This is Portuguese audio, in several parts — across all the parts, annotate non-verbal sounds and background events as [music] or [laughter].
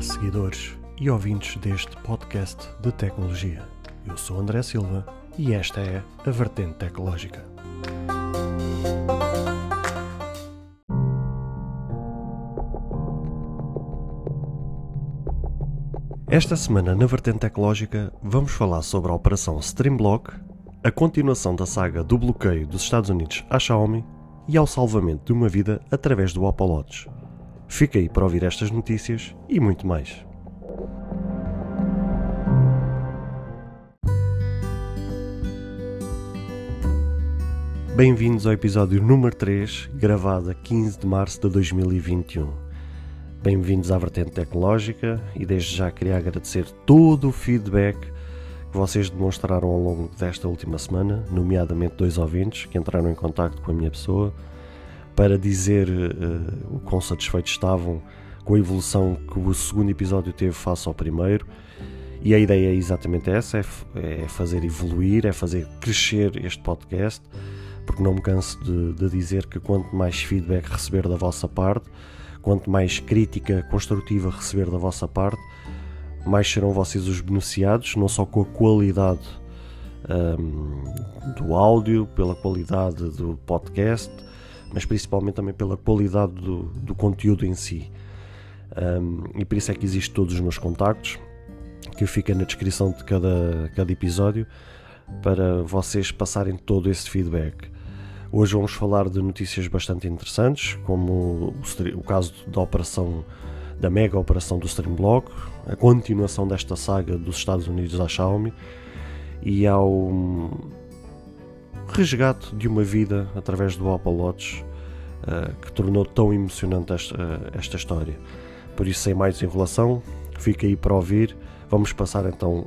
Olá, seguidores e ouvintes deste podcast de tecnologia. Eu sou André Silva e esta é a Vertente Tecnológica. Esta semana na Vertente Tecnológica vamos falar sobre a operação Streamblock, a continuação da saga do bloqueio dos Estados Unidos à Xiaomi e ao salvamento de uma vida através do Watch. Fica aí para ouvir estas notícias e muito mais. Bem-vindos ao episódio número 3, gravado a 15 de março de 2021. Bem-vindos à vertente tecnológica e desde já queria agradecer todo o feedback que vocês demonstraram ao longo desta última semana, nomeadamente dois ouvintes que entraram em contato com a minha pessoa para dizer uh, o quão satisfeitos estavam com a evolução que o segundo episódio teve face ao primeiro. E a ideia é exatamente essa: é, é fazer evoluir, é fazer crescer este podcast, porque não me canso de, de dizer que quanto mais feedback receber da vossa parte, quanto mais crítica construtiva receber da vossa parte, mais serão vocês os beneficiados, não só com a qualidade um, do áudio, pela qualidade do podcast, mas principalmente também pela qualidade do, do conteúdo em si. Um, e por isso é que existem todos os meus contactos, que fica na descrição de cada, cada episódio, para vocês passarem todo esse feedback. Hoje vamos falar de notícias bastante interessantes, como o, o caso da operação, da mega operação do Streamblock, a continuação desta saga dos Estados Unidos à Xiaomi e ao resgate de uma vida através do Watch uh, que tornou tão emocionante esta, uh, esta história. Por isso, sem mais enrolação, fica aí para ouvir. Vamos passar então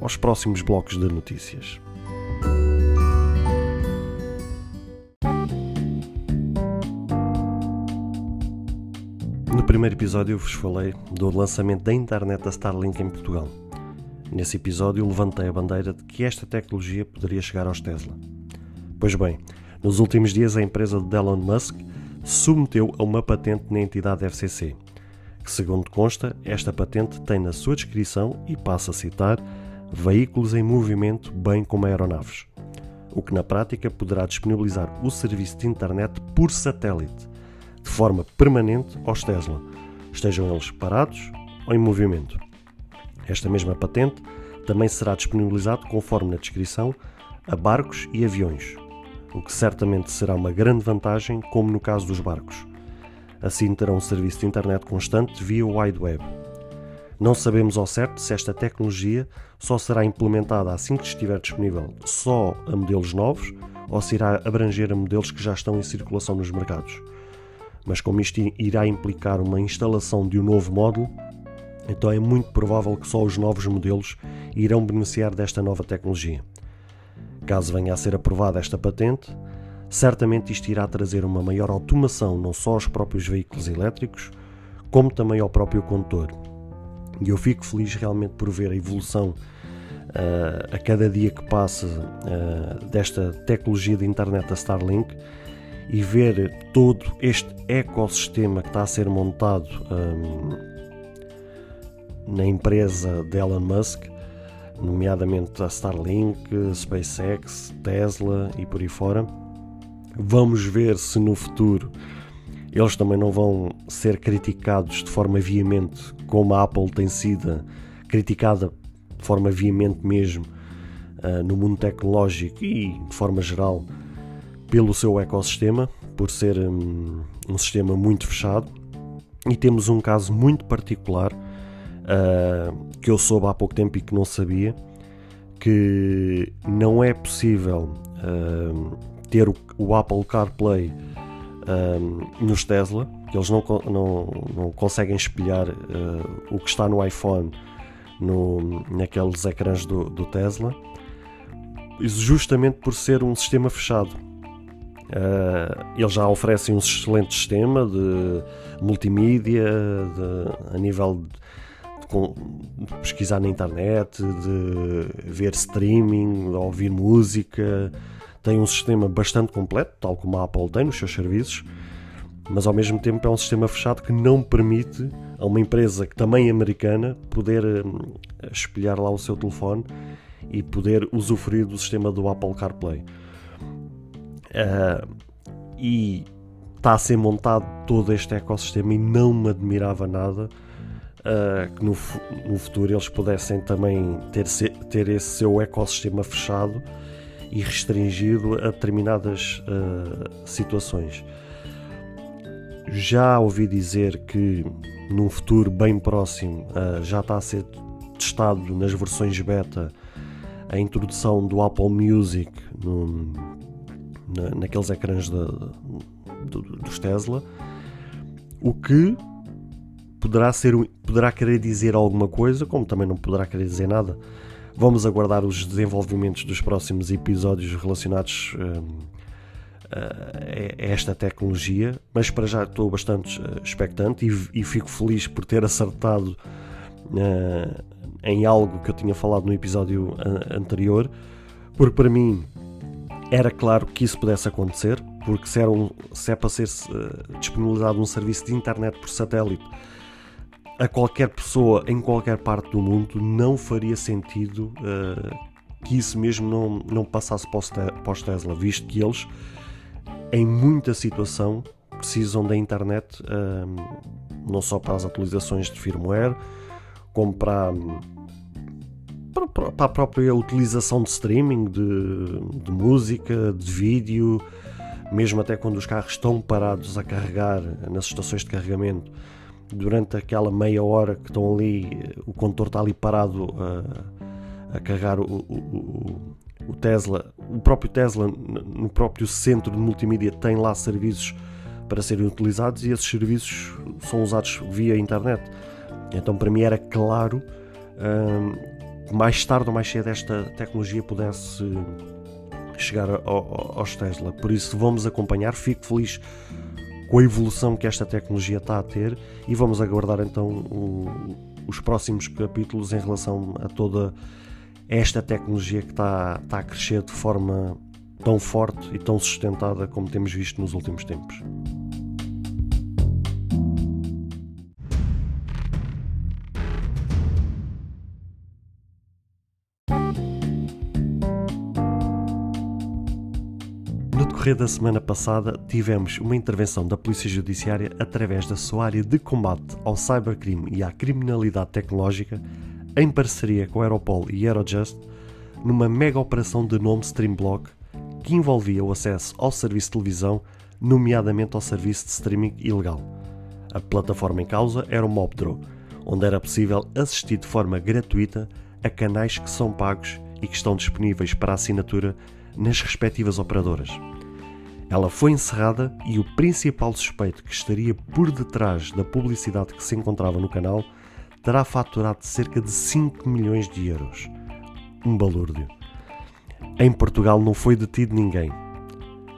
aos próximos blocos de notícias. No primeiro episódio eu vos falei do lançamento da internet da Starlink em Portugal. Nesse episódio levantei a bandeira de que esta tecnologia poderia chegar aos Tesla. Pois bem, nos últimos dias a empresa de Elon Musk submeteu a uma patente na entidade FCC, que segundo consta, esta patente tem na sua descrição, e passa a citar, veículos em movimento bem como aeronaves, o que na prática poderá disponibilizar o serviço de internet por satélite, de forma permanente aos Tesla, estejam eles parados ou em movimento. Esta mesma patente também será disponibilizado, conforme na descrição, a barcos e aviões, o que certamente será uma grande vantagem, como no caso dos barcos. Assim terão um serviço de internet constante via Wide Web. Não sabemos ao certo se esta tecnologia só será implementada assim que estiver disponível só a modelos novos ou se irá abranger a modelos que já estão em circulação nos mercados. Mas como isto irá implicar uma instalação de um novo módulo, então é muito provável que só os novos modelos irão beneficiar desta nova tecnologia. Caso venha a ser aprovada esta patente, certamente isto irá trazer uma maior automação não só aos próprios veículos elétricos, como também ao próprio condutor. E eu fico feliz realmente por ver a evolução uh, a cada dia que passa uh, desta tecnologia de internet da Starlink e ver todo este ecossistema que está a ser montado um, eh, na empresa de Elon Musk nomeadamente a Starlink, SpaceX, Tesla e por aí fora. Vamos ver se no futuro eles também não vão ser criticados de forma veemente, como a Apple tem sido criticada de forma veemente mesmo uh, no mundo tecnológico e de forma geral pelo seu ecossistema, por ser um, um sistema muito fechado. E temos um caso muito particular uh, que eu soube há pouco tempo e que não sabia, que não é possível uh, ter o, o, Apple CarPlay uh, nos Tesla, que eles não, não, não conseguem espelhar o que está no iPhone no, naqueles ecrãs do, do Tesla, justamente por ser um sistema fechado. Uh, eles já oferecem um excelente sistema de multimídia, de, a nível com, pesquisar na internet, de ver streaming, de ouvir música. Tem um sistema bastante completo, tal como a Apple tem nos seus serviços, mas ao mesmo tempo é um sistema fechado que não permite a uma empresa que também é americana poder uh, espelhar lá o seu telefone e poder usufruir do sistema do Apple CarPlay. Uh, e está a ser montado todo este ecossistema e não me admirava nada uh, que no, no, futuro eles pudessem também ter, ter esse seu ecossistema fechado e restringido a determinadas uh, situações. Já ouvi dizer que num futuro bem próximo uh, já está a ser testado nas versões beta a introdução do Apple Music no, na, naqueles ecrãs de, de, dos Tesla, o que poderá, ser, poderá querer dizer alguma coisa, como também não poderá querer dizer nada. Vamos aguardar os desenvolvimentos dos próximos episódios relacionados hum, a esta tecnologia, mas para já estou bastante eh, expectante e, e fico feliz por ter acertado uh, em algo que eu tinha falado no episódio anterior, porque para mim era claro que isso pudesse acontecer, porque se, um, se é para ser disponibilizado um serviço de internet por satélite a qualquer pessoa em qualquer parte do mundo, não faria sentido uh, que isso mesmo não, não passasse para os Tesla, visto que eles, em muita situação, precisam da internet uh, não só para as atualizações de firmware, como para, para, para a própria utilização de streaming, de, de música, de vídeo, mesmo até quando os carros estão parados a carregar nas estações de carregamento durante aquela meia hora que estão ali, o condutor está ali parado a, a carregar o, o, o, Tesla, o próprio Tesla no próprio centro de multimídia tem lá serviços para serem utilizados e esses serviços são usados via internet. Então para mim era claro hum, que mais tarde ou mais cedo esta tecnologia pudesse chegar aos Tesla. Por isso vamos acompanhar, fico feliz com a evolução que esta tecnologia está a ter e vamos aguardar então os próximos capítulos em relação a toda esta tecnologia que está, está a crescer de forma tão forte e tão sustentada como temos visto nos últimos tempos. Decorrer da semana passada, tivemos uma intervenção da Polícia Judiciária através da sua área de combate ao cybercrime e à criminalidade tecnológica, em parceria com a Europol e Eurojust, numa mega operação de nome Streamblock que envolvia o acesso ao serviço de televisão, nomeadamente ao serviço de streaming ilegal. A plataforma em causa era o Mobdraw, onde era possível assistir de forma gratuita a canais que são pagos e que estão disponíveis para assinatura nas respectivas operadoras. Ela foi encerrada e o principal suspeito que estaria por detrás da publicidade que se encontrava no canal terá faturado cerca de 5 milhões de euros. Um balúrdio. Em Portugal não foi detido ninguém,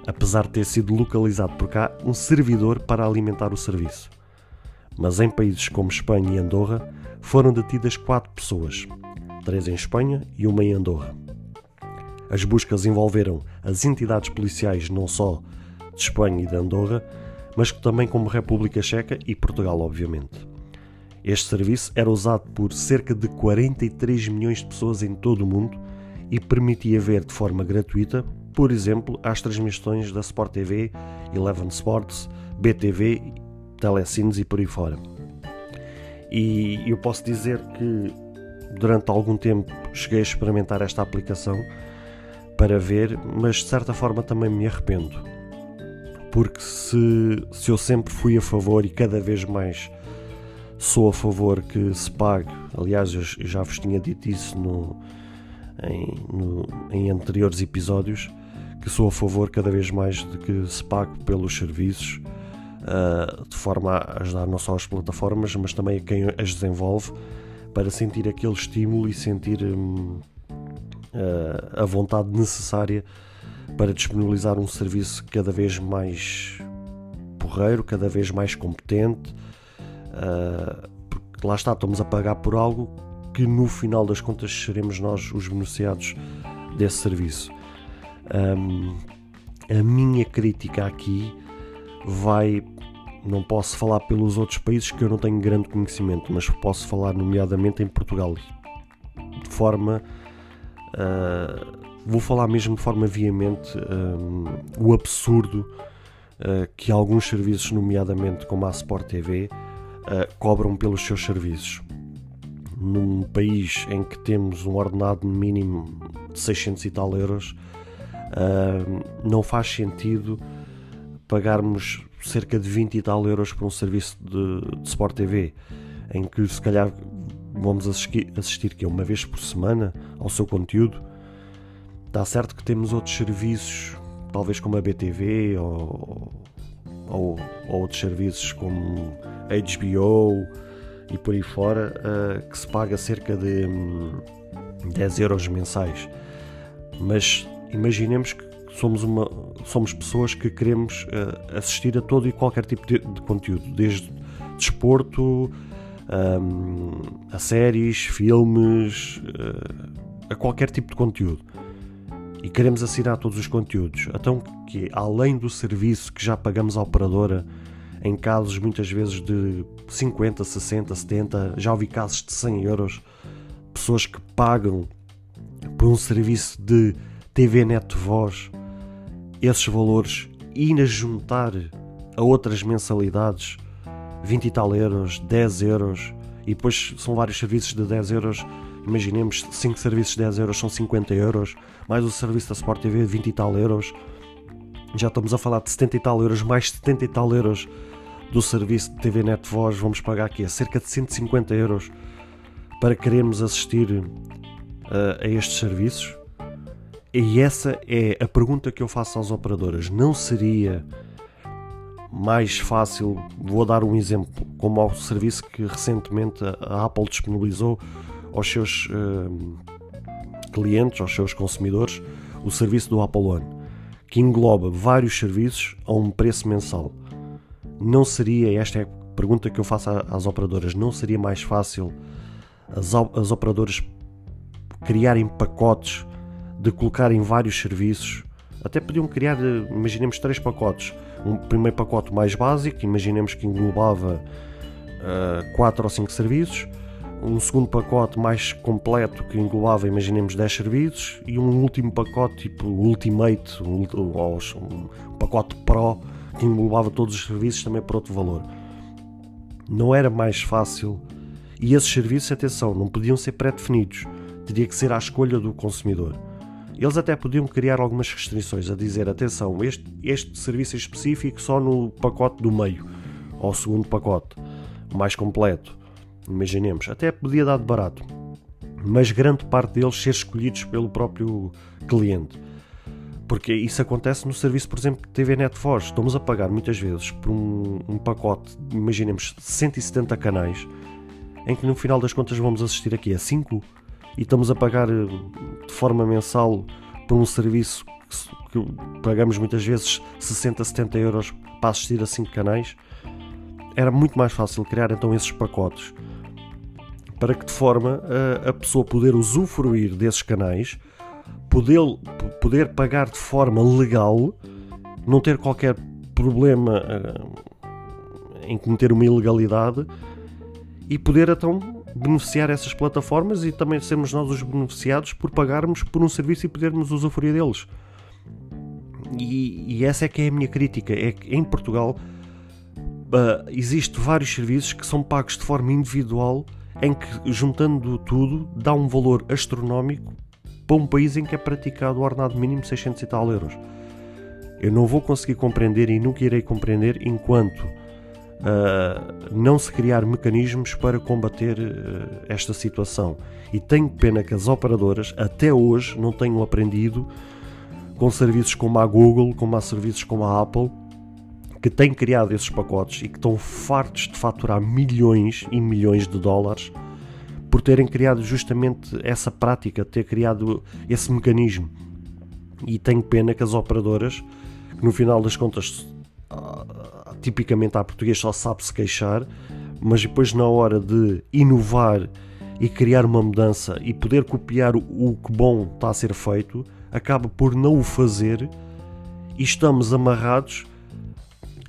apesar de ter sido localizado por cá um servidor para alimentar o serviço. Mas em países como Espanha e Andorra foram detidas quatro pessoas, três em Espanha e uma em Andorra. As buscas envolveram as entidades policiais não só de Espanha e de Andorra, mas também como República Checa e Portugal, obviamente. Este serviço era usado por cerca de 43 milhões de pessoas em todo o mundo e permitia ver de forma gratuita, por exemplo, as transmissões da Sport TV, Eleven Sports, BTV, Telecines e por aí fora. E eu posso dizer que durante algum tempo cheguei a experimentar esta aplicação para ver, mas de certa forma também me arrependo. Porque se, se eu sempre fui a favor e cada vez mais sou a favor que se pague, aliás, eu já vos tinha dito isso no, em, no, em anteriores episódios, que sou a favor cada vez mais de que se pague pelos serviços, uh, de forma a ajudar não só as plataformas, mas também a quem as desenvolve, para sentir aquele estímulo e sentir. Hum, uh, a vontade necessária para disponibilizar um serviço cada vez mais porreiro, cada vez mais competente, uh, porque lá está, estamos a pagar por algo que no final das contas seremos nós os beneficiados desse serviço. Um, a minha crítica aqui vai não posso falar pelos outros países que eu não tenho grande conhecimento, mas posso falar nomeadamente em Portugal. De forma. Uh, vou falar mesmo de forma veemente um, o absurdo uh, que alguns serviços, nomeadamente como a Sport TV, uh, cobram pelos seus serviços. Num país em que temos um ordenado mínimo de 600 e tal euros, não faz sentido pagarmos cerca de 20 e tal euros por um serviço de, de Sport TV, em que se calhar vamos assistir, que uma vez por semana ao seu conteúdo. Está certo que temos outros serviços, talvez como a BTV ou, ou, ou outros serviços como HBO e por aí fora, uh, que se paga cerca de um, 10 euros mensais. Mas imaginemos que somos, uma, somos pessoas que queremos uh, assistir a todo e qualquer tipo de, de conteúdo, desde desporto, um, a séries, filmes, uh, a qualquer tipo de conteúdo. E queremos assinar todos os conteúdos. Então, que além do serviço que já pagamos à operadora, em casos muitas vezes de 50, 60, 70, já ouvi casos de 100 euros, pessoas que pagam por um serviço de TV Net Voz, esses valores e juntar a outras mensalidades, 20 e tal euros, 10 euros, e depois são vários serviços de 10 euros, imaginemos 5 serviços de 10 euros são 50 euros, mais o serviço da Sport TV 20 e tal euros, já estamos a falar de 70 e tal euros, mais 70 e tal euros do serviço de TV Net Voz, vamos pagar aqui a cerca de 150 euros para querermos assistir uh, a estes serviços. E essa é a pergunta que eu faço às operadoras. Não seria mais fácil, vou dar um exemplo, como ao serviço que recentemente a Apple disponibilizou aos seus uh, clientes, aos seus consumidores, o serviço do Apple One, que engloba vários serviços a um preço mensal. Não seria, esta é a pergunta que eu faço às operadoras, não seria mais fácil as, as operadoras criarem pacotes de colocar em vários serviços. Até podiam criar, eh, imaginemos, três pacotes. Um primeiro pacote mais básico, imaginemos que englobava uh, quatro ou cinco serviços. Um segundo pacote mais completo, que englobava, imaginemos, 10 serviços. E um último pacote, tipo Ultimate, um, um, um pacote Pro, que englobava todos os serviços também por outro valor. Não era mais fácil. E esses serviços, atenção, não podiam ser pré-definidos. Teria que ser à escolha do consumidor. Eles até podiam criar algumas restrições a dizer: atenção, este, este serviço é específico só no pacote do meio, ou segundo pacote, mais completo. Imaginemos, até podia dar de barato, mas grande parte deles ser escolhidos pelo próprio cliente. Porque isso acontece no serviço, por exemplo, TV Netforce. Estamos a pagar muitas vezes por um, um pacote, imaginemos, 170 canais, em que no final das contas vamos assistir aqui a 5 e estamos a pagar eh, de forma mensal por um serviço que pagamos muitas vezes 60, 70 euros para assistir a 5 canais, era muito mais fácil criar então esses pacotes para que de forma a, a pessoa poder usufruir desses canais, poder, poder pagar de forma legal, não ter qualquer problema uh, em cometer uma ilegalidade e poder então beneficiar essas plataformas e também sermos nós os beneficiados por pagarmos por um serviço e podermos usufruir deles. E, e essa é que é a minha crítica, é que em Portugal uh, existe vários serviços que são pagos de forma individual em que, juntando tudo, dá um valor astronómico para um país em que é praticado o ordenado mínimo 600 e tal euros. Eu não vou conseguir compreender e nunca irei compreender enquanto uh, não se criar mecanismos para combater uh, esta situação. E tenho pena que as operadoras até hoje não tenham aprendido com serviços como a Google, como há serviços como a Apple, que têm criado esses pacotes e que estão fartos de faturar milhões e milhões de dólares por terem criado justamente essa prática, ter criado esse mecanismo. E tenho pena que as operadoras, que no final das contas tipicamente a português só sabe se queixar, mas depois na hora de inovar e criar uma mudança e poder copiar o que bom está a ser feito, acaba por não o fazer e estamos amarrados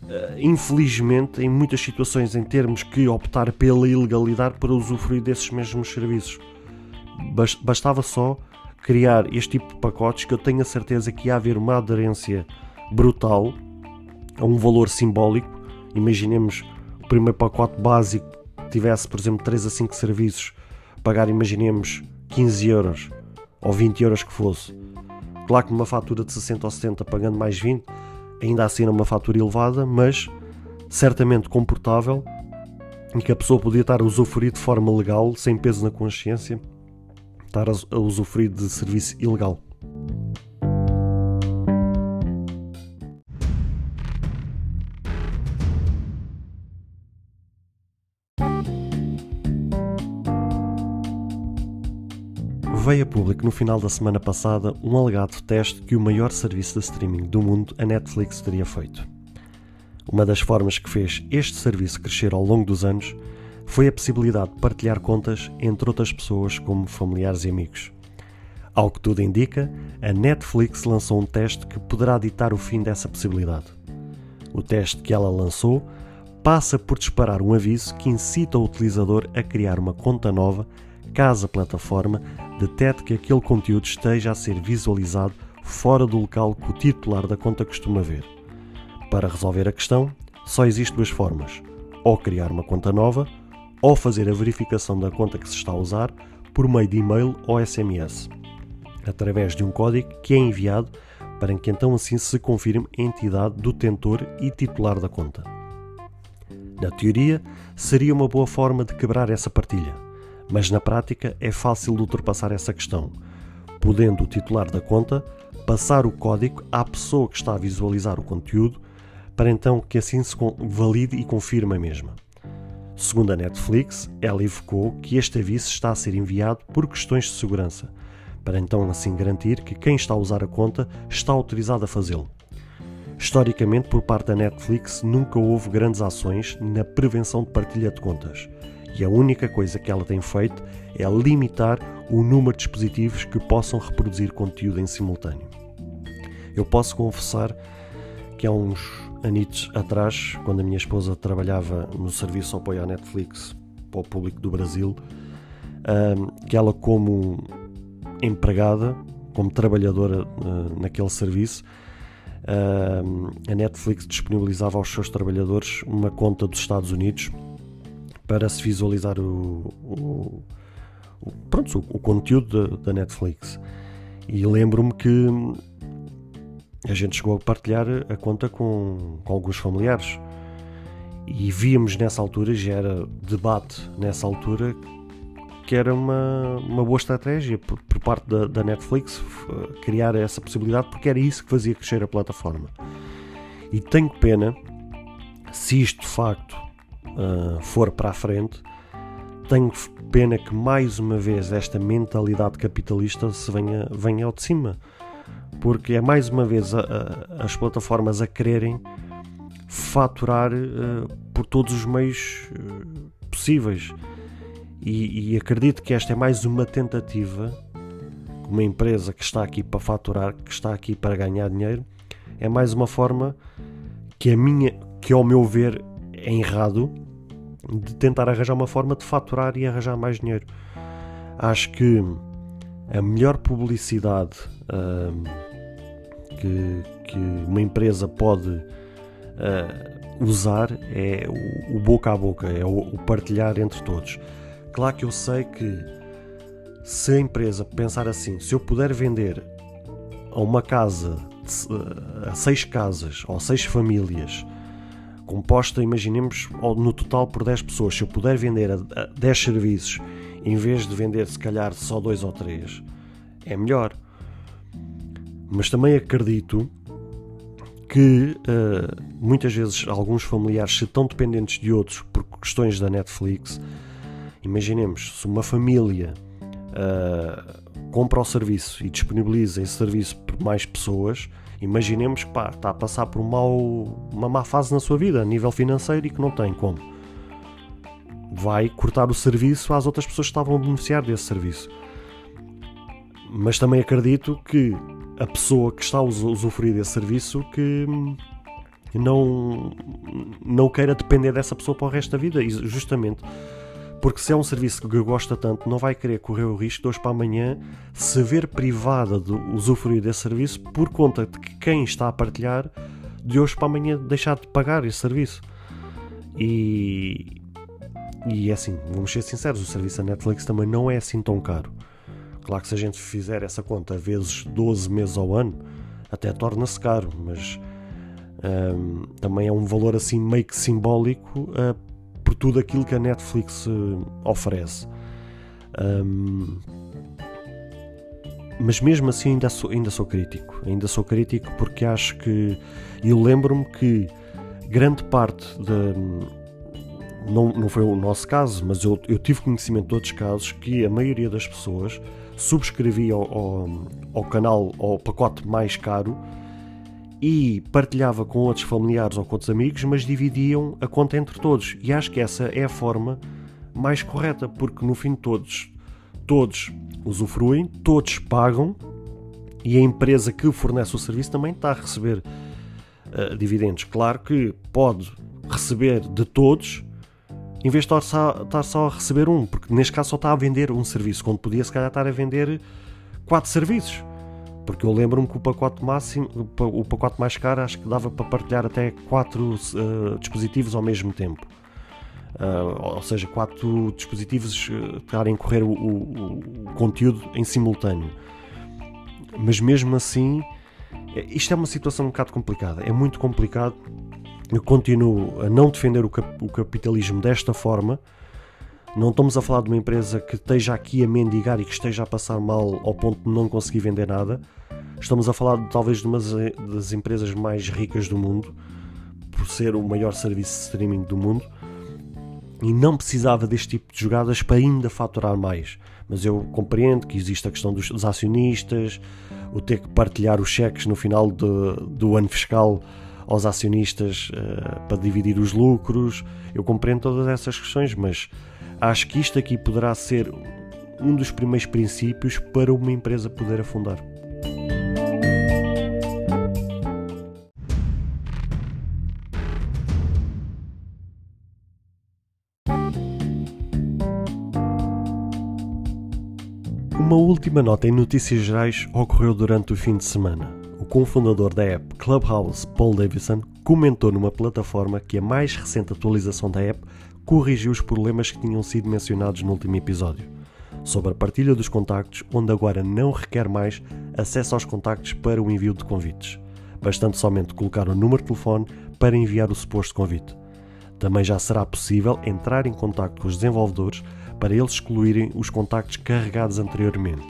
uh, infelizmente, em muitas situações, em termos que optar pela ilegalidade para usufruir desses mesmos serviços. Bastava só criar este tipo de pacotes que eu tenho a certeza que ia haver uma aderência brutal a um valor simbólico. Imaginemos o primeiro pacote básico tivesse, por exemplo, 3 a 5 serviços, pagar, imaginemos, 15 euros ou 20 euros que fosse. Claro que numa fatura de 60 ou 70 pagando mais 20, ainda assim é uma fatura elevada, mas certamente comportável e que a pessoa podia estar a usufruir de forma legal, sem peso na consciência, estar a usufruir de serviço ilegal. Veio a público no final da semana passada um alegado teste que o maior serviço de streaming do mundo, a Netflix, teria feito. Uma das formas que fez este serviço crescer ao longo dos anos foi a possibilidade de partilhar contas entre outras pessoas, como familiares e amigos. Ao que tudo indica, a Netflix lançou um teste que poderá ditar o fim dessa possibilidade. O teste que ela lançou passa por disparar um aviso que incita o utilizador a criar uma conta nova caso a plataforma detecte que aquele conteúdo esteja a ser visualizado fora do local que o titular da conta costuma ver. Para resolver a questão, só existem duas formas: ou criar uma conta nova, ou fazer a verificação da conta que se está a usar por meio de e-mail ou SMS, através de um código que é enviado para que então assim se confirme a entidade do tentor e titular da conta. Na teoria, seria uma boa forma de quebrar essa partilha mas na prática é fácil de ultrapassar essa questão, podendo o titular da conta passar o código à pessoa que está a visualizar o conteúdo para então que assim se valide e confirme a mesma. Segundo a Netflix, ela evocou que este aviso está a ser enviado por questões de segurança, para então assim garantir que quem está a usar a conta está autorizado a fazê-lo. Historicamente, por parte da Netflix, nunca houve grandes ações na prevenção de partilha de contas e a única coisa que ela tem feito é limitar o número de dispositivos que possam reproduzir conteúdo em simultâneo. Eu posso confessar que há uns anitos atrás, quando a minha esposa trabalhava no serviço apoio à Netflix para o público do Brasil, que ela como empregada, como trabalhadora naquele serviço, a Netflix disponibilizava aos seus trabalhadores uma conta dos Estados Unidos para se visualizar o, o, o pronto, o, o conteúdo da, Netflix. E lembro-me que a gente chegou a partilhar a conta com, com alguns familiares e víamos nessa altura, já era debate nessa altura, que era uma, uma boa estratégia por, por parte da, da, Netflix criar essa possibilidade, porque era isso que fazia crescer a plataforma. E tenho pena se isto de facto uh, for para a frente, tenho pena que mais uma vez esta mentalidade capitalista se venha, venha ao de cima, porque é mais uma vez a, a, as plataformas a quererem faturar uh, por todos os meios uh, possíveis. E, e, acredito que esta é mais uma tentativa, uma empresa que está aqui para faturar, que está aqui para ganhar dinheiro, é mais uma forma que a minha, que ao meu ver é errado, de tentar arranjar uma forma de faturar e arranjar mais dinheiro. Acho que a melhor publicidade que, que, uma empresa pode uh, usar é o, o, boca a boca, é o, o partilhar entre todos. Claro que eu sei que se a empresa pensar assim, se eu puder vender a uma casa, a seis casas ou seis famílias composta, imaginemos, no total por 10 pessoas. Se eu puder vender a 10 serviços em vez de vender se calhar só 2 ou 3, é melhor. Mas também acredito que uh, muitas vezes alguns familiares se tão dependentes de outros por questões da Netflix. Imaginemos, se uma família uh, compra o serviço e disponibiliza esse serviço por mais pessoas, Imaginemos que pá, está a passar por um mau, uma má fase na sua vida, a nível financeiro, e que não tem como. Vai cortar o serviço às outras pessoas que estavam a beneficiar desse serviço. Mas também acredito que a pessoa que está a usufruir desse serviço que, não, não queira depender dessa pessoa para o resto da vida, e justamente porque se é um serviço que gosta tanto, não vai querer correr o risco de hoje para amanhã se ver privada de usufruir desse serviço por conta de que quem está a partilhar de hoje para amanhã deixar de pagar esse serviço. E, e é assim, vamos ser sinceros, o serviço da Netflix também não é assim tão caro. Claro que se a gente fizer essa conta vezes 12 meses ao ano, até torna-se caro, mas um, também é um valor assim meio que simbólico uh, tudo aquilo que a Netflix uh, oferece. Um, mas mesmo assim ainda sou, ainda sou crítico. Ainda sou crítico porque acho que. Eu lembro-me que grande parte da não, não foi o nosso caso, mas eu, eu tive conhecimento de outros casos que a maioria das pessoas subscrevia ao, ao, ao canal, ao pacote mais caro e partilhava com outros familiares ou com outros amigos, mas dividiam a conta entre todos. E acho que essa é a forma mais correta, porque no fim todos, todos usufruem, todos pagam e a empresa que fornece o serviço também está a receber uh, dividendos. Claro que pode receber de todos, em vez de estar só, estar só a receber um, porque neste caso só está a vender um serviço, quando podia se calhar estar a vender quatro serviços. Porque eu lembro-me que o pacote máximo, o pacote mais caro, acho que dava para partilhar até quatro uh, dispositivos ao mesmo tempo. Uh, ou seja, quatro dispositivos uh, estarem a correr o, o, o, conteúdo em simultâneo. Mas mesmo assim, isto é uma situação um bocado complicada. É muito complicado eu continuo a não defender o, cap o capitalismo desta forma. Não estamos a falar de uma empresa que esteja aqui a mendigar e que esteja a passar mal ao ponto de não conseguir vender nada. Estamos a falar de, talvez de uma das empresas mais ricas do mundo, por ser o maior serviço de streaming do mundo, e não precisava deste tipo de jogadas para ainda faturar mais. Mas eu compreendo que existe a questão dos, dos acionistas, o ter que partilhar os cheques no final de, do ano fiscal aos acionistas uh, para dividir os lucros. Eu compreendo todas essas questões, mas acho que isto aqui poderá ser um dos primeiros princípios para uma empresa poder afundar. Uma última nota em notícias gerais ocorreu durante o fim de semana o cofundador da app Clubhouse, Paul Davidson, comentou numa plataforma que a mais recente atualização da app corrigiu os problemas que tinham sido mencionados no último episódio, sobre a partilha dos contactos, onde agora não requer mais acesso aos contactos para o envio de convites, bastante somente colocar o número de telefone para enviar o suposto convite. Também já será possível entrar em contato com os desenvolvedores para eles excluírem os contactos carregados anteriormente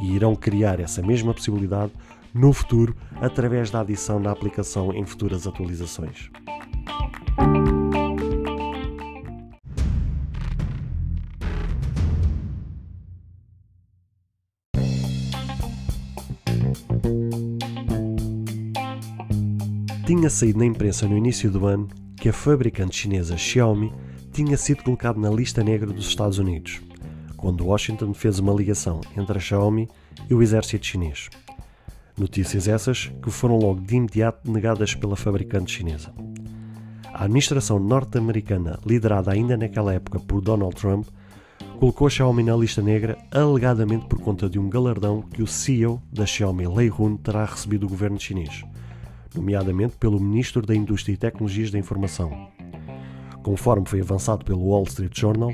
e irão criar essa mesma possibilidade no futuro através da adição da aplicação em futuras atualizações. Tinha saído na imprensa no início do ano que a fabricante chinesa Xiaomi tinha sido colocada na lista negra dos Estados Unidos, quando Washington fez uma ligação entre a Xiaomi e o exército chinês. Notícias essas que foram logo de imediato negadas pela fabricante chinesa. A administração norte-americana, liderada ainda naquela época por Donald Trump, colocou a Xiaomi na lista negra alegadamente por conta de um galardão que o CEO da Xiaomi, Lei Hun, terá recebido do governo chinês, nomeadamente pelo Ministro da Indústria e Tecnologias da Informação. Conforme foi avançado pelo Wall Street Journal,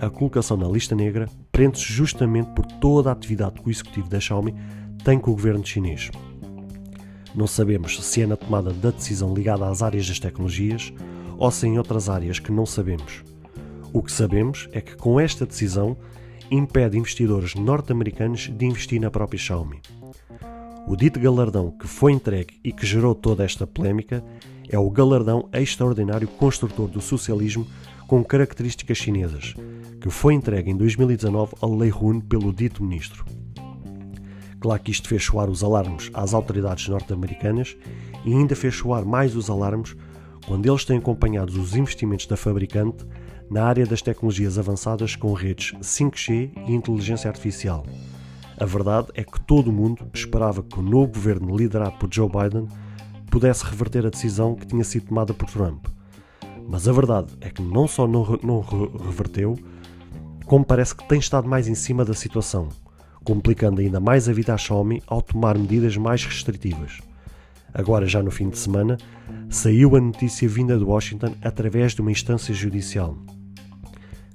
a colocação na lista negra prende-se justamente por toda a atividade que o executivo da Xiaomi tem com o governo chinês. Não sabemos se é na tomada da decisão ligada às áreas das tecnologias ou se em outras áreas que não sabemos. O que sabemos é que com esta decisão impede investidores norte-americanos de investir na própria Xiaomi. O dito galardão que foi entregue e que gerou toda esta polémica é o galardão extraordinário construtor do socialismo com características chinesas, que foi entregue em 2019 a Lei Hun pelo dito ministro. Claro que isto fez soar os alarmes às autoridades norte-americanas e ainda fez soar mais os alarmes quando eles têm acompanhado os investimentos da fabricante na área das tecnologias avançadas com redes 5G e inteligência artificial. A verdade é que todo o mundo esperava que o novo governo liderado por Joe Biden pudesse reverter a decisão que tinha sido tomada por Trump. Mas a verdade é que não só não, não reverteu, como parece que tem estado mais em cima da situação, complicando ainda mais a vida à Xiaomi ao tomar medidas mais restritivas. Agora, já no fim de semana, saiu a notícia vinda de Washington através de uma instância judicial,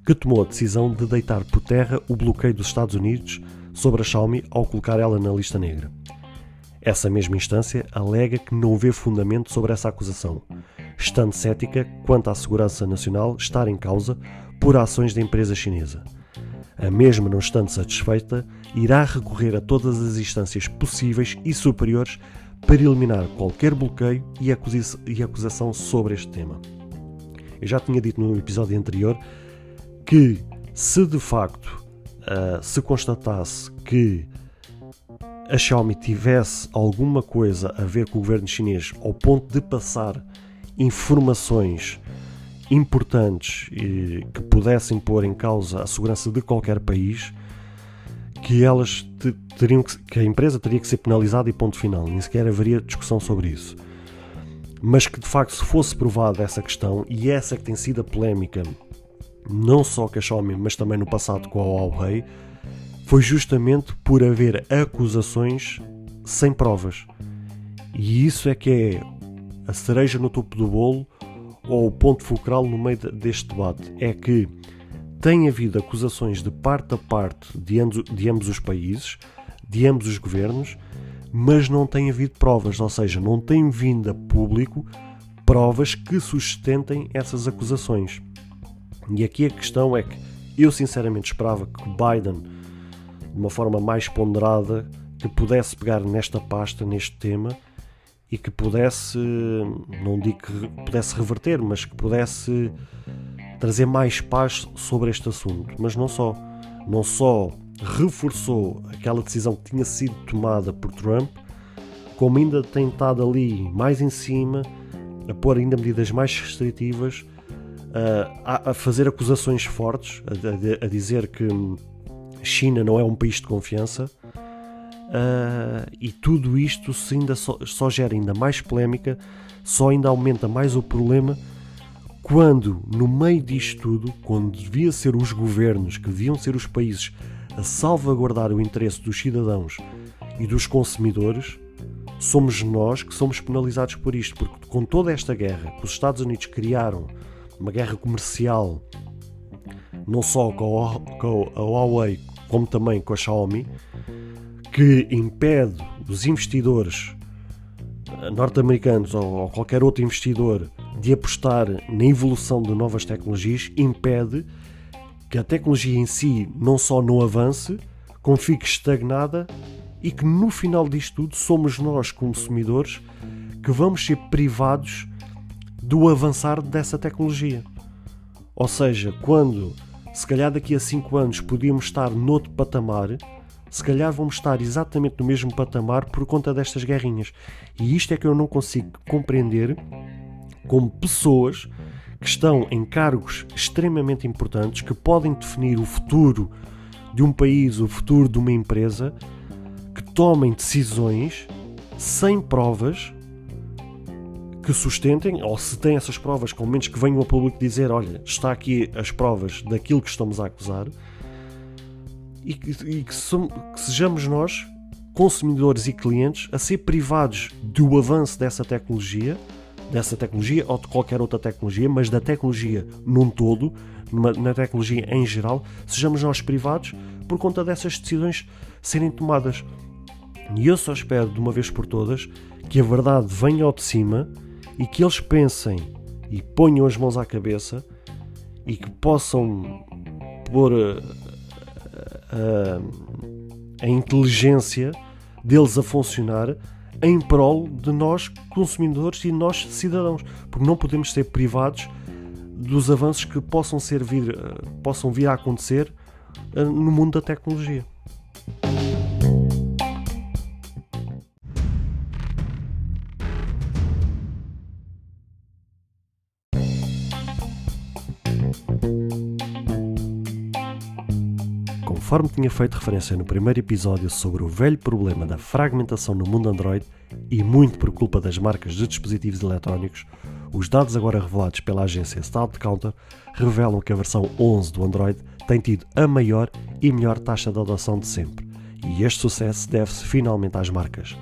que tomou a decisão de deitar por terra o bloqueio dos Estados Unidos sobre a Xiaomi ao colocar ela na lista negra. Essa mesma instância alega que não vê fundamento sobre essa acusação, estando cética quanto à segurança nacional estar em causa por ações da empresa chinesa. A mesma, não estando satisfeita, irá recorrer a todas as instâncias possíveis e superiores para eliminar qualquer bloqueio e acusação sobre este tema. Eu já tinha dito no episódio anterior que, se de facto uh, se constatasse que a Xiaomi tivesse alguma coisa a ver com o governo chinês ao ponto de passar informações importantes e que pudessem pôr em causa a segurança de qualquer país, que elas teriam que, que a empresa teria que ser penalizada e ponto final, nem sequer haveria discussão sobre isso. Mas que de facto se fosse provada essa questão, e essa que tem sido a polémica, não só com a Xiaomi, mas também no passado com a Huawei, foi justamente por haver acusações sem provas. E isso é que é a cereja no topo do bolo ou o ponto focal no meio deste debate é que tem havido acusações de parte a parte de ambos, de ambos os países, de ambos os governos, mas não tem havido provas, ou seja, não tem vindo a público provas que sustentem essas acusações. E aqui a questão é que eu sinceramente esperava que Biden, de uma forma mais ponderada, que pudesse pegar nesta pasta, neste tema, e que pudesse, não digo que pudesse reverter, mas que pudesse trazer mais paz sobre este assunto. Mas não só. Não só reforçou aquela decisão que tinha sido tomada por Trump, como ainda tem estado ali mais em cima, a pôr ainda medidas mais restritivas, a, a fazer acusações fortes, a, a dizer que China não é um país de confiança Uh, e tudo isto se ainda só, só gera ainda mais polémica, só ainda aumenta mais o problema quando, no meio disto tudo, quando devia ser os governos, que deviam ser os países a salvaguardar o interesse dos cidadãos e dos consumidores, somos nós que somos penalizados por isto, porque com toda esta guerra que os Estados Unidos criaram, uma guerra comercial, não só com a Huawei, como também com a Xiaomi, que impede os investidores eh, norte-americanos ou qualquer outro investidor de apostar na evolução de novas tecnologias, impede que a tecnologia em si não só não avance, como fique estagnada e que no final disto tudo somos nós, consumidores, que vamos ser privados do avançar dessa tecnologia. Ou seja, quando se calhar daqui a 5 anos podíamos estar noutro patamar, se calhar vamos estar exatamente no mesmo patamar por conta destas guerrinhas. E isto é que eu não consigo compreender como pessoas que estão em cargos extremamente importantes, que podem definir o futuro de um país, o futuro de uma empresa, que tomem decisões sem provas que sustentem, ou se têm essas provas, com menos que venham ao público dizer: olha, está aqui as provas daquilo que estamos a acusar e que, e que, que sejamos nós, consumidores e clientes, a ser privados do avanço dessa tecnologia, dessa tecnologia ou de qualquer outra tecnologia, mas da tecnologia num todo, numa, na tecnologia em geral, sejamos nós privados por conta dessas decisões serem tomadas. E eu só espero, de uma vez por todas, que a verdade venha ao de cima e que eles pensem e ponham as mãos à cabeça e que possam pôr eh, a, a inteligência deles a funcionar em prol de nós consumidores e nós cidadãos, porque não podemos ser privados dos avanços que possam, ser vir, possam vir a acontecer eh, no mundo da tecnologia. Conforme tinha feito referência no primeiro episódio sobre o velho problema da fragmentação no mundo Android e muito por culpa das marcas de dispositivos eletrónicos, os dados agora revelados pela agência StatCounter revelam que a versão 11 do Android tem tido a maior e melhor taxa de adoção de sempre, e este sucesso deve-se finalmente às marcas.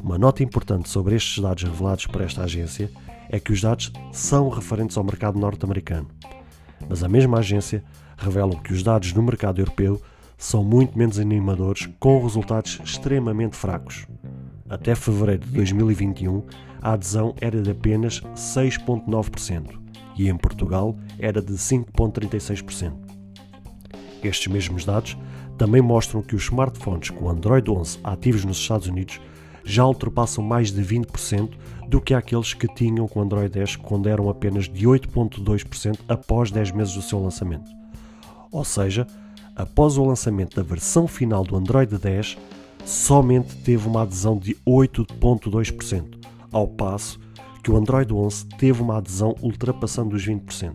Uma nota importante sobre estes dados revelados por esta agência é que os dados são referentes ao mercado norte-americano. Mas a mesma agência revela que os dados no mercado europeu são muito menos animadores, com resultados extremamente fracos. Até fevereiro de 2021, a adesão era de apenas 6,9% e em Portugal era de 5,36%. Estes mesmos dados também mostram que os smartphones com Android 11 ativos nos Estados Unidos já ultrapassam mais de 20% do que aqueles que tinham com Android 10 quando eram apenas de 8,2% após 10 meses do seu lançamento. Ou seja, após o lançamento da versão final do Android 10, somente teve uma adesão de 8,2%, ao passo que o Android 11 teve uma adesão ultrapassando os 20%.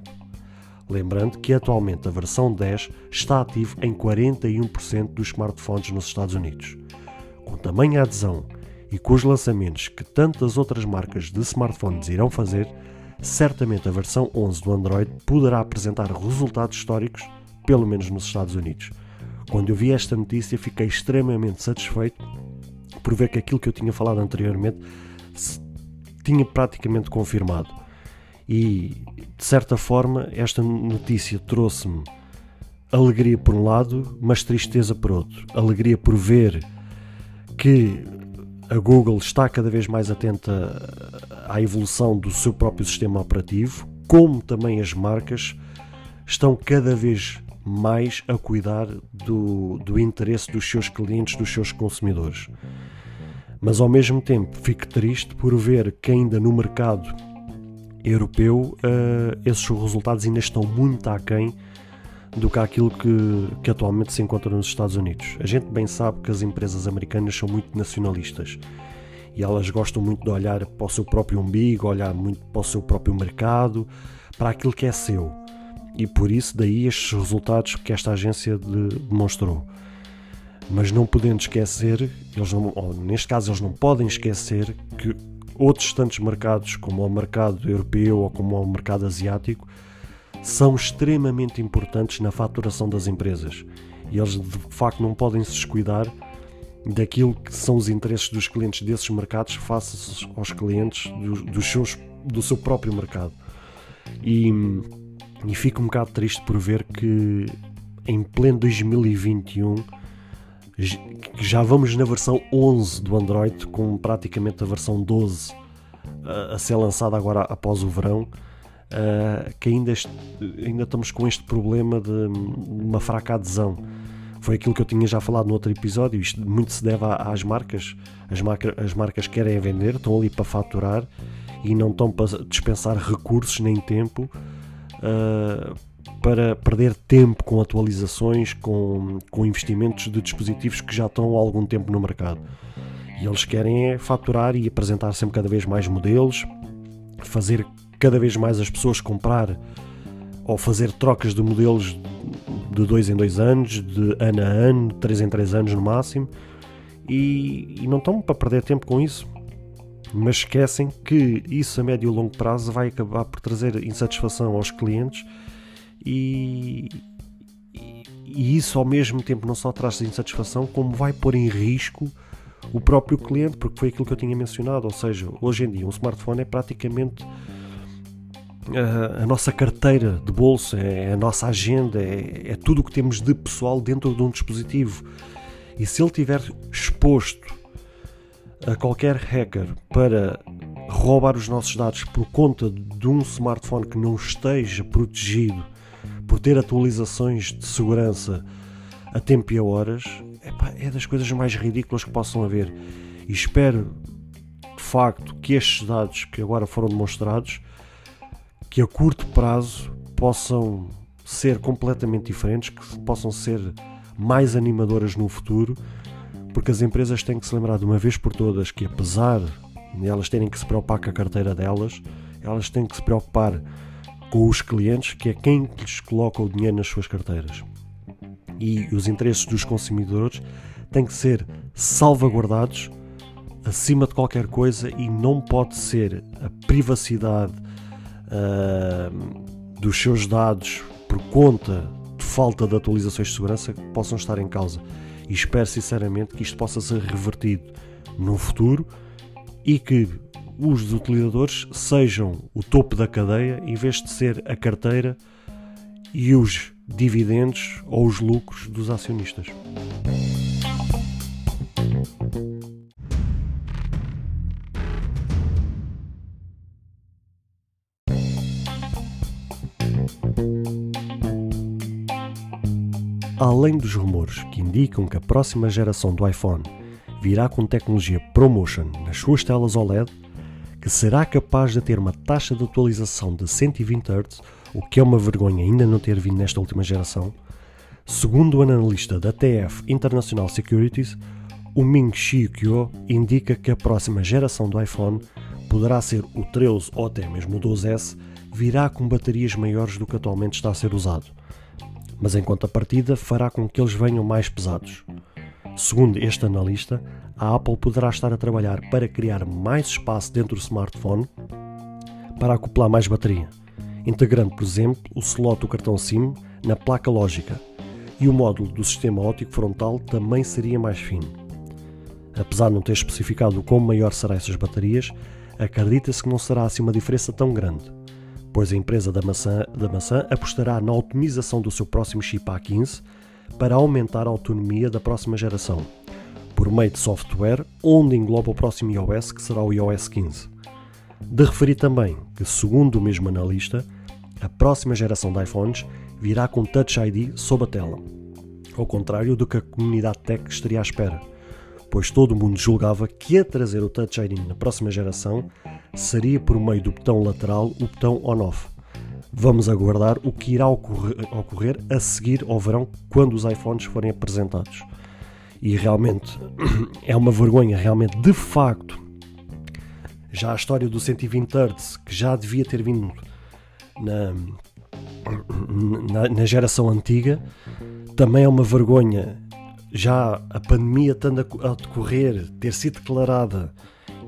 Lembrando que atualmente a versão 10 está ativa em 41% dos smartphones nos Estados Unidos. Com tamanha adesão e com os lançamentos que tantas outras marcas de smartphones irão fazer, certamente a versão 11 do Android poderá apresentar resultados históricos, pelo menos nos Estados Unidos. Quando eu vi esta notícia, fiquei extremamente satisfeito por ver que aquilo que eu tinha falado anteriormente tinha praticamente confirmado. E de certa forma, esta notícia trouxe-me alegria por um lado, mas tristeza por outro. Alegria por ver que a Google está cada vez mais atenta à evolução do seu próprio sistema operativo, como também as marcas estão cada vez mais a cuidar do, do interesse dos seus clientes, dos seus consumidores. Mas ao mesmo tempo fico triste por ver que ainda no mercado europeu uh, esses resultados ainda estão muito aquém do que aquilo que, que atualmente se encontra nos Estados Unidos. A gente bem sabe que as empresas americanas são muito nacionalistas e elas gostam muito de olhar para o seu próprio umbigo, olhar muito para o seu próprio mercado, para aquilo que é seu. E por isso daí estes resultados que esta agência de, demonstrou. Mas não podendo esquecer, eles não, neste caso eles não podem esquecer que outros tantos mercados, como o mercado europeu ou como o mercado asiático, são extremamente importantes na faturação das empresas e eles de facto não podem se descuidar daquilo que são os interesses dos clientes desses mercados face aos clientes do, dos seus, do seu próprio mercado. E, e fico um bocado triste por ver que em pleno 2021 já vamos na versão 11 do Android, com praticamente a versão 12 a, ser lançada agora após o verão uh, que ainda, este, ainda estamos com este problema de uma fraca adesão. Foi aquilo que eu tinha já falado no outro episódio. Isto muito se deve às marcas. As, marca, as marcas querem vender, estão ali para faturar e não estão para dispensar recursos nem tempo uh, para perder tempo com atualizações, com, com investimentos de dispositivos que já estão há algum tempo no mercado. E eles querem é faturar e apresentar sempre cada vez mais modelos, fazer cada vez mais as pessoas comprar ou fazer trocas de modelos de dois em dois anos, de ano a ano, três em três anos no máximo, e, e não estão para perder tempo com isso. Mas esquecem que isso a médio e longo prazo vai acabar por trazer insatisfação aos clientes e, e isso ao mesmo tempo não só traz insatisfação, como vai pôr em risco o próprio cliente, porque foi aquilo que eu tinha mencionado. Ou seja, hoje em dia um smartphone é praticamente a, nossa carteira de bolso, é a nossa agenda, é, é tudo o que temos de pessoal dentro de um dispositivo. E se ele estiver exposto a qualquer hacker para roubar os nossos dados por conta de um smartphone que não esteja protegido por ter atualizações de segurança a tempo e a horas, epá, é das coisas mais ridículas que possam haver. E espero de facto que estes dados que agora foram demonstrados que a curto prazo possam ser completamente diferentes, que possam ser mais animadoras no futuro, porque as empresas têm que se lembrar de uma vez por todas que, apesar de elas terem que se preocupar com a carteira delas, elas têm que se preocupar com os clientes, que é quem lhes coloca o dinheiro nas suas carteiras. e os interesses dos consumidores têm que ser salvaguardados acima de qualquer coisa e não pode ser a privacidade uh, dos seus dados por conta de falta de atualizações de segurança que possam estar em causa. E espero sinceramente que isto possa ser revertido no futuro e que os utilizadores sejam o topo da cadeia em vez de ser a carteira e os dividendos ou os lucros dos acionistas. Além dos rumores que indicam que a próxima geração do iPhone virá com tecnologia ProMotion nas suas telas OLED, que será capaz de ter uma taxa de atualização de 120 Hz, o que é uma vergonha ainda não ter vindo nesta última geração. Segundo o analista da TF International Securities, o Ming-Chi Kuo indica que a próxima geração do iPhone poderá ser o 13 ou até mesmo o 12S, virá com baterias maiores do que atualmente está a ser usado. Mas em contrapartida fará com que eles venham mais pesados. Segundo este analista, a Apple poderá estar a trabalhar para criar mais espaço dentro do smartphone para acoplar mais bateria, integrando, por exemplo, o slot do cartão SIM na placa lógica e o módulo do sistema óptico frontal também seria mais fino. Apesar de não ter especificado o quão maior serão essas baterias, acredita-se que não será assim uma diferença tão grande, pois a empresa da maçã, da maçã apostará na otimização do seu próximo chip A15 para aumentar a autonomia da próxima geração, por meio de software onde engloba o próximo iOS, que será o iOS 15. De referir também que, segundo o mesmo analista, a próxima geração de iPhones virá com Touch ID sob a tela, ao contrário do que a comunidade tech estaria à espera, pois todo mundo julgava que a trazer o Touch ID na próxima geração seria por meio do botão lateral o botão on-off, Vamos aguardar o que irá ocorrer, ocorrer a seguir ao verão quando os iPhones forem apresentados. E realmente [clears throat] é uma vergonha, realmente, de facto. Já a história do 120 Hz, que já devia ter vindo na, [clears throat] na, na geração antiga, também é uma vergonha. Já a pandemia estando a decorrer, ter sido declarada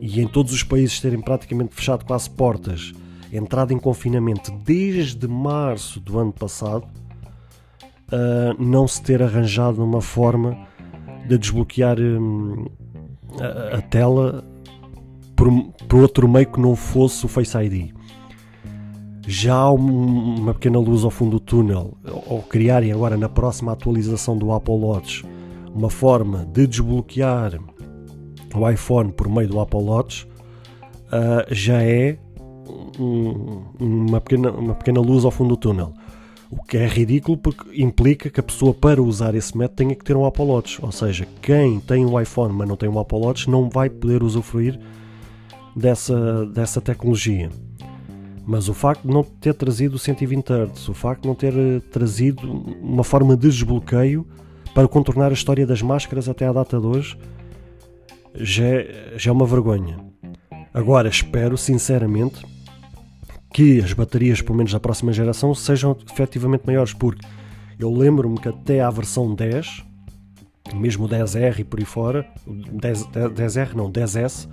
e em todos os países terem praticamente fechado quase portas entrada em confinamento desde março do ano passado, uh, não se ter arranjado uma forma de desbloquear um, a, a, tela por, por, outro meio que não fosse o Face ID. Já há um, uma pequena luz ao fundo do túnel, ou criarem agora na próxima atualização do Apple Watch uma forma de desbloquear o iPhone por meio do Apple Watch, uh, já é um, uma, pequena, uma pequena luz ao fundo do túnel. O que é ridículo porque implica que a pessoa para usar esse método tenha que ter um Apple Watch. Ou seja, quem tem um iPhone mas não tem um Apple Watch não vai poder usufruir dessa, dessa tecnologia. Mas o facto de não ter trazido o 120 Hz, o facto de não ter eh, trazido uma forma de desbloqueio para contornar a história das máscaras até à data de hoje, já é, já é uma vergonha. Agora espero sinceramente que as baterias, pelo menos da próxima geração, sejam efetivamente maiores, porque eu lembro-me que até à versão 10, mesmo o 10R e por aí fora, 10, 10R não, 10S, uh,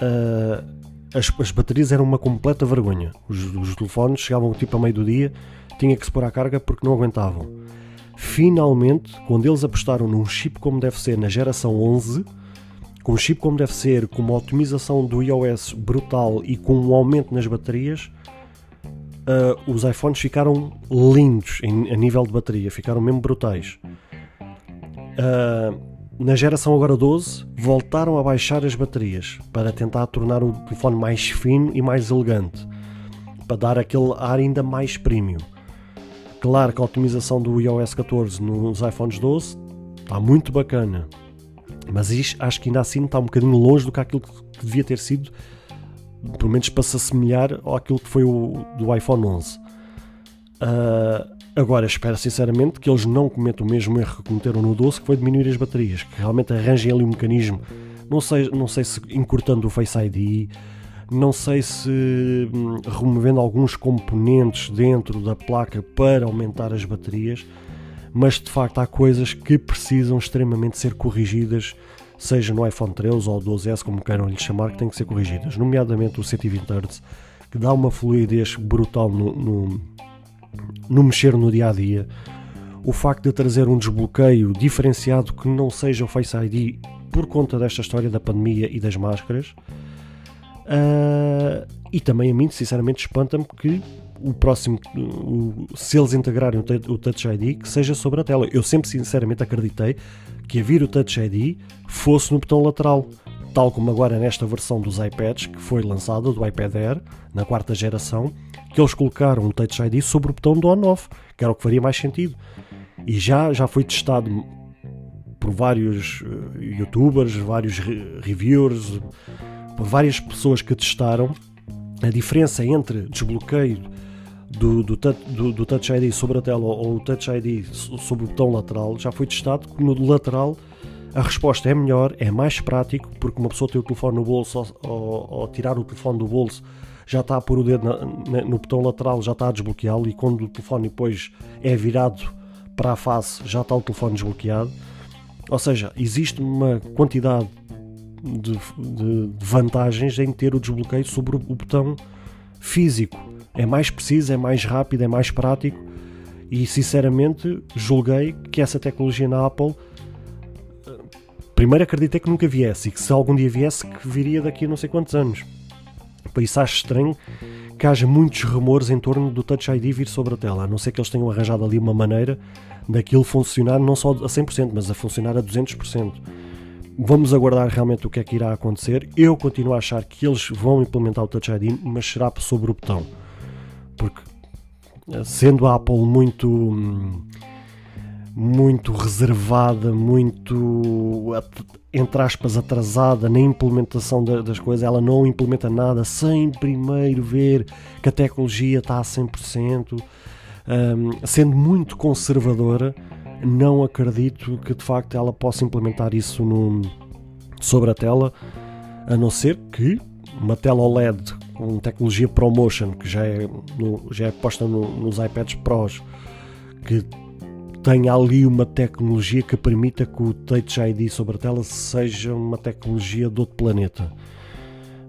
ah, as, as, baterias eram uma completa vergonha. Os, os telefones chegavam tipo a meio do dia, tinha que se pôr à carga porque não aguentavam. Finalmente, quando eles apostaram num chip como deve ser na geração 11, com um chip como deve ser, com uma otimização do iOS brutal e com um aumento nas baterias, uh, os iPhones ficaram lindos em, a nível de bateria, ficaram mesmo brutais. Uh, na geração agora 12, voltaram a baixar as baterias para tentar tornar o telefone mais fino e mais elegante, para dar aquele ar ainda mais premium. Claro que a otimização do iOS 14 nos iPhones 12 está muito bacana, mas isto, acho que ainda assim está um bocadinho longe do que aquilo que devia ter sido pelo menos para se assemelhar àquilo que foi o do iPhone 11. Uh, ah, agora, espero sinceramente que eles não cometam o mesmo erro que cometeram no 12, que foi diminuir as baterias, que realmente arranjem ali um mecanismo, não sei, não sei se encurtando o Face ID, não sei se hum, removendo alguns componentes dentro da placa para aumentar as baterias, mas de facto há coisas que precisam extremamente ser corrigidas, seja no iPhone 13 ou 12S, como queiram lhe chamar, que têm que ser corrigidas, nomeadamente o 120 Hz, que dá uma fluidez brutal no, no, no mexer no dia a dia. O facto de trazer um desbloqueio diferenciado que não seja o Face ID por conta desta história da pandemia e das máscaras. Uh, e também a mim, sinceramente, espanta-me que o próximo, o, se eles integrarem o, Touch ID, que seja sobre a tela. Eu sempre, sinceramente, acreditei que a vir o Touch ID fosse no botão lateral, tal como agora nesta versão dos iPads que foi lançada, do iPad Air, na quarta geração, que eles colocaram o Touch ID sobre o botão do on-off, que era o que faria mais sentido. E já, já foi testado por vários uh, youtubers, vários re reviewers, por várias pessoas que testaram a diferença entre desbloqueio do, do, do, Touch ID sobre a tela ou o Touch ID sobre o botão lateral já foi testado que no lateral a resposta é melhor, é mais prático, porque uma pessoa tem o telefone no bolso ou, ou, tirar o telefone do bolso já está a pôr o dedo na, na, no botão lateral, já está a desbloqueá-lo e quando o telefone depois é virado para a face já está o telefone desbloqueado. Ou seja, existe uma quantidade de, de, vantagens em ter o desbloqueio sobre o botão físico. É mais preciso, é mais rápido, é mais prático e sinceramente julguei que essa tecnologia na Apple eh, primeiro acreditei que nunca viesse e que se algum dia viesse que viria daqui a não sei quantos anos. Por isso acho estranho que haja muitos rumores em torno do Touch ID vir sobre a tela, a não ser que eles tenham arranjado ali uma maneira daquilo funcionar não só a 100%, mas a funcionar a 200%. Vamos aguardar realmente o que é que irá acontecer. Eu continuo a achar que eles vão implementar o Touch ID, mas será sobre o botão. Porque sendo a Apple muito muito reservada, muito entre aspas atrasada na implementação das coisas, ela não implementa nada sem primeiro ver que a tecnologia está a 100%, um, sendo muito conservadora, não acredito que de facto ela possa implementar isso no, sobre a tela, a não ser que uma tela OLED com tecnologia ProMotion, que já é, no, já é posta no, nos iPads Pros, que tenha ali uma tecnologia que permita que o Touch ID sobre a tela seja uma tecnologia de outro planeta.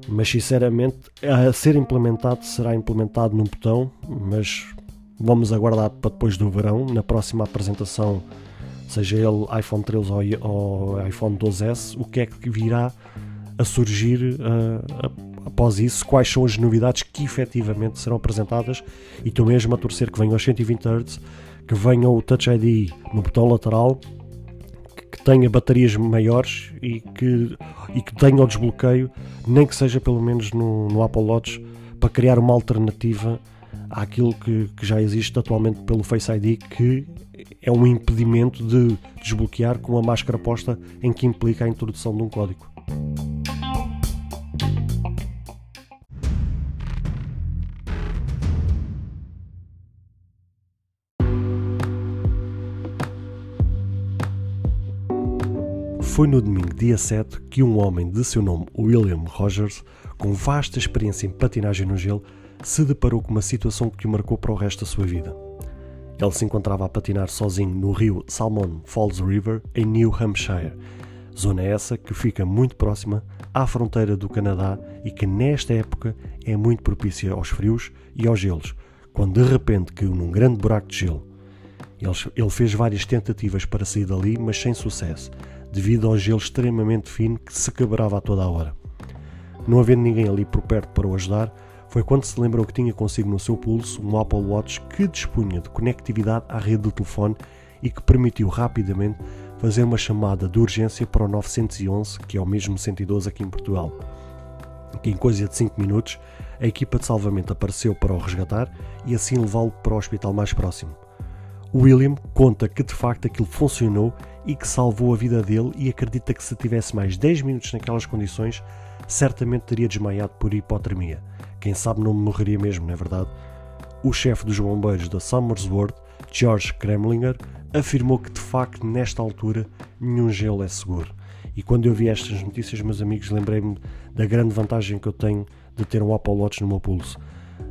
Mas sinceramente, a ser implementado será implementado num botão, mas vamos aguardar para depois do verão, na próxima apresentação, seja ele iPhone 13 ou, iPhone 12S, o que é que virá a surgir uh, após isso, quais são as novidades que efetivamente serão apresentadas e estou mesmo a torcer que venham aos 120 Hz, que venha o Touch ID no botão lateral, que tenha baterias maiores e que, e que tenha o desbloqueio, nem que seja pelo menos no, no Apple Watch, para criar uma alternativa àquilo que, que já existe atualmente pelo Face ID, que é um impedimento de desbloquear com a máscara posta, em que implica a introdução de um código. Foi no domingo, dia 7, que um homem de seu nome William Rogers, com vasta experiência em patinagem no gelo, se deparou com uma situação que o marcou para o resto da sua vida. Ele se encontrava a patinar sozinho no rio Salmon Falls River, em New Hampshire, zona essa que fica muito próxima à fronteira do Canadá e que nesta época é muito propícia aos frios e aos gelos, quando de repente caiu num grande buraco de gelo. Ele fez várias tentativas para sair dali, mas sem sucesso, devido ao gelo extremamente fino que se quebrava a toda a hora. Não havendo ninguém ali por perto para o ajudar, foi quando se lembrou que tinha consigo no seu pulso um Apple Watch que dispunha de conectividade à rede do telefone e que permitiu rapidamente fazer uma chamada de urgência para o 911, que é o mesmo 112 aqui em Portugal. Em coisa de 5 minutos, a equipa de salvamento apareceu para o resgatar e assim levá-lo para o hospital mais próximo. William conta que de facto aquilo funcionou e que salvou a vida dele e acredita que se tivesse mais 10 minutos naquelas condições, certamente teria desmaiado por hipotermia. Quem sabe não morreria mesmo, não é verdade? O chefe dos bombeiros da Somersworth, George Kremlinger, afirmou que de facto nesta altura nenhum gelo é seguro. E quando eu vi estas notícias, meus amigos, lembrei-me da grande vantagem que eu tenho de ter um Apple Watch no meu pulso.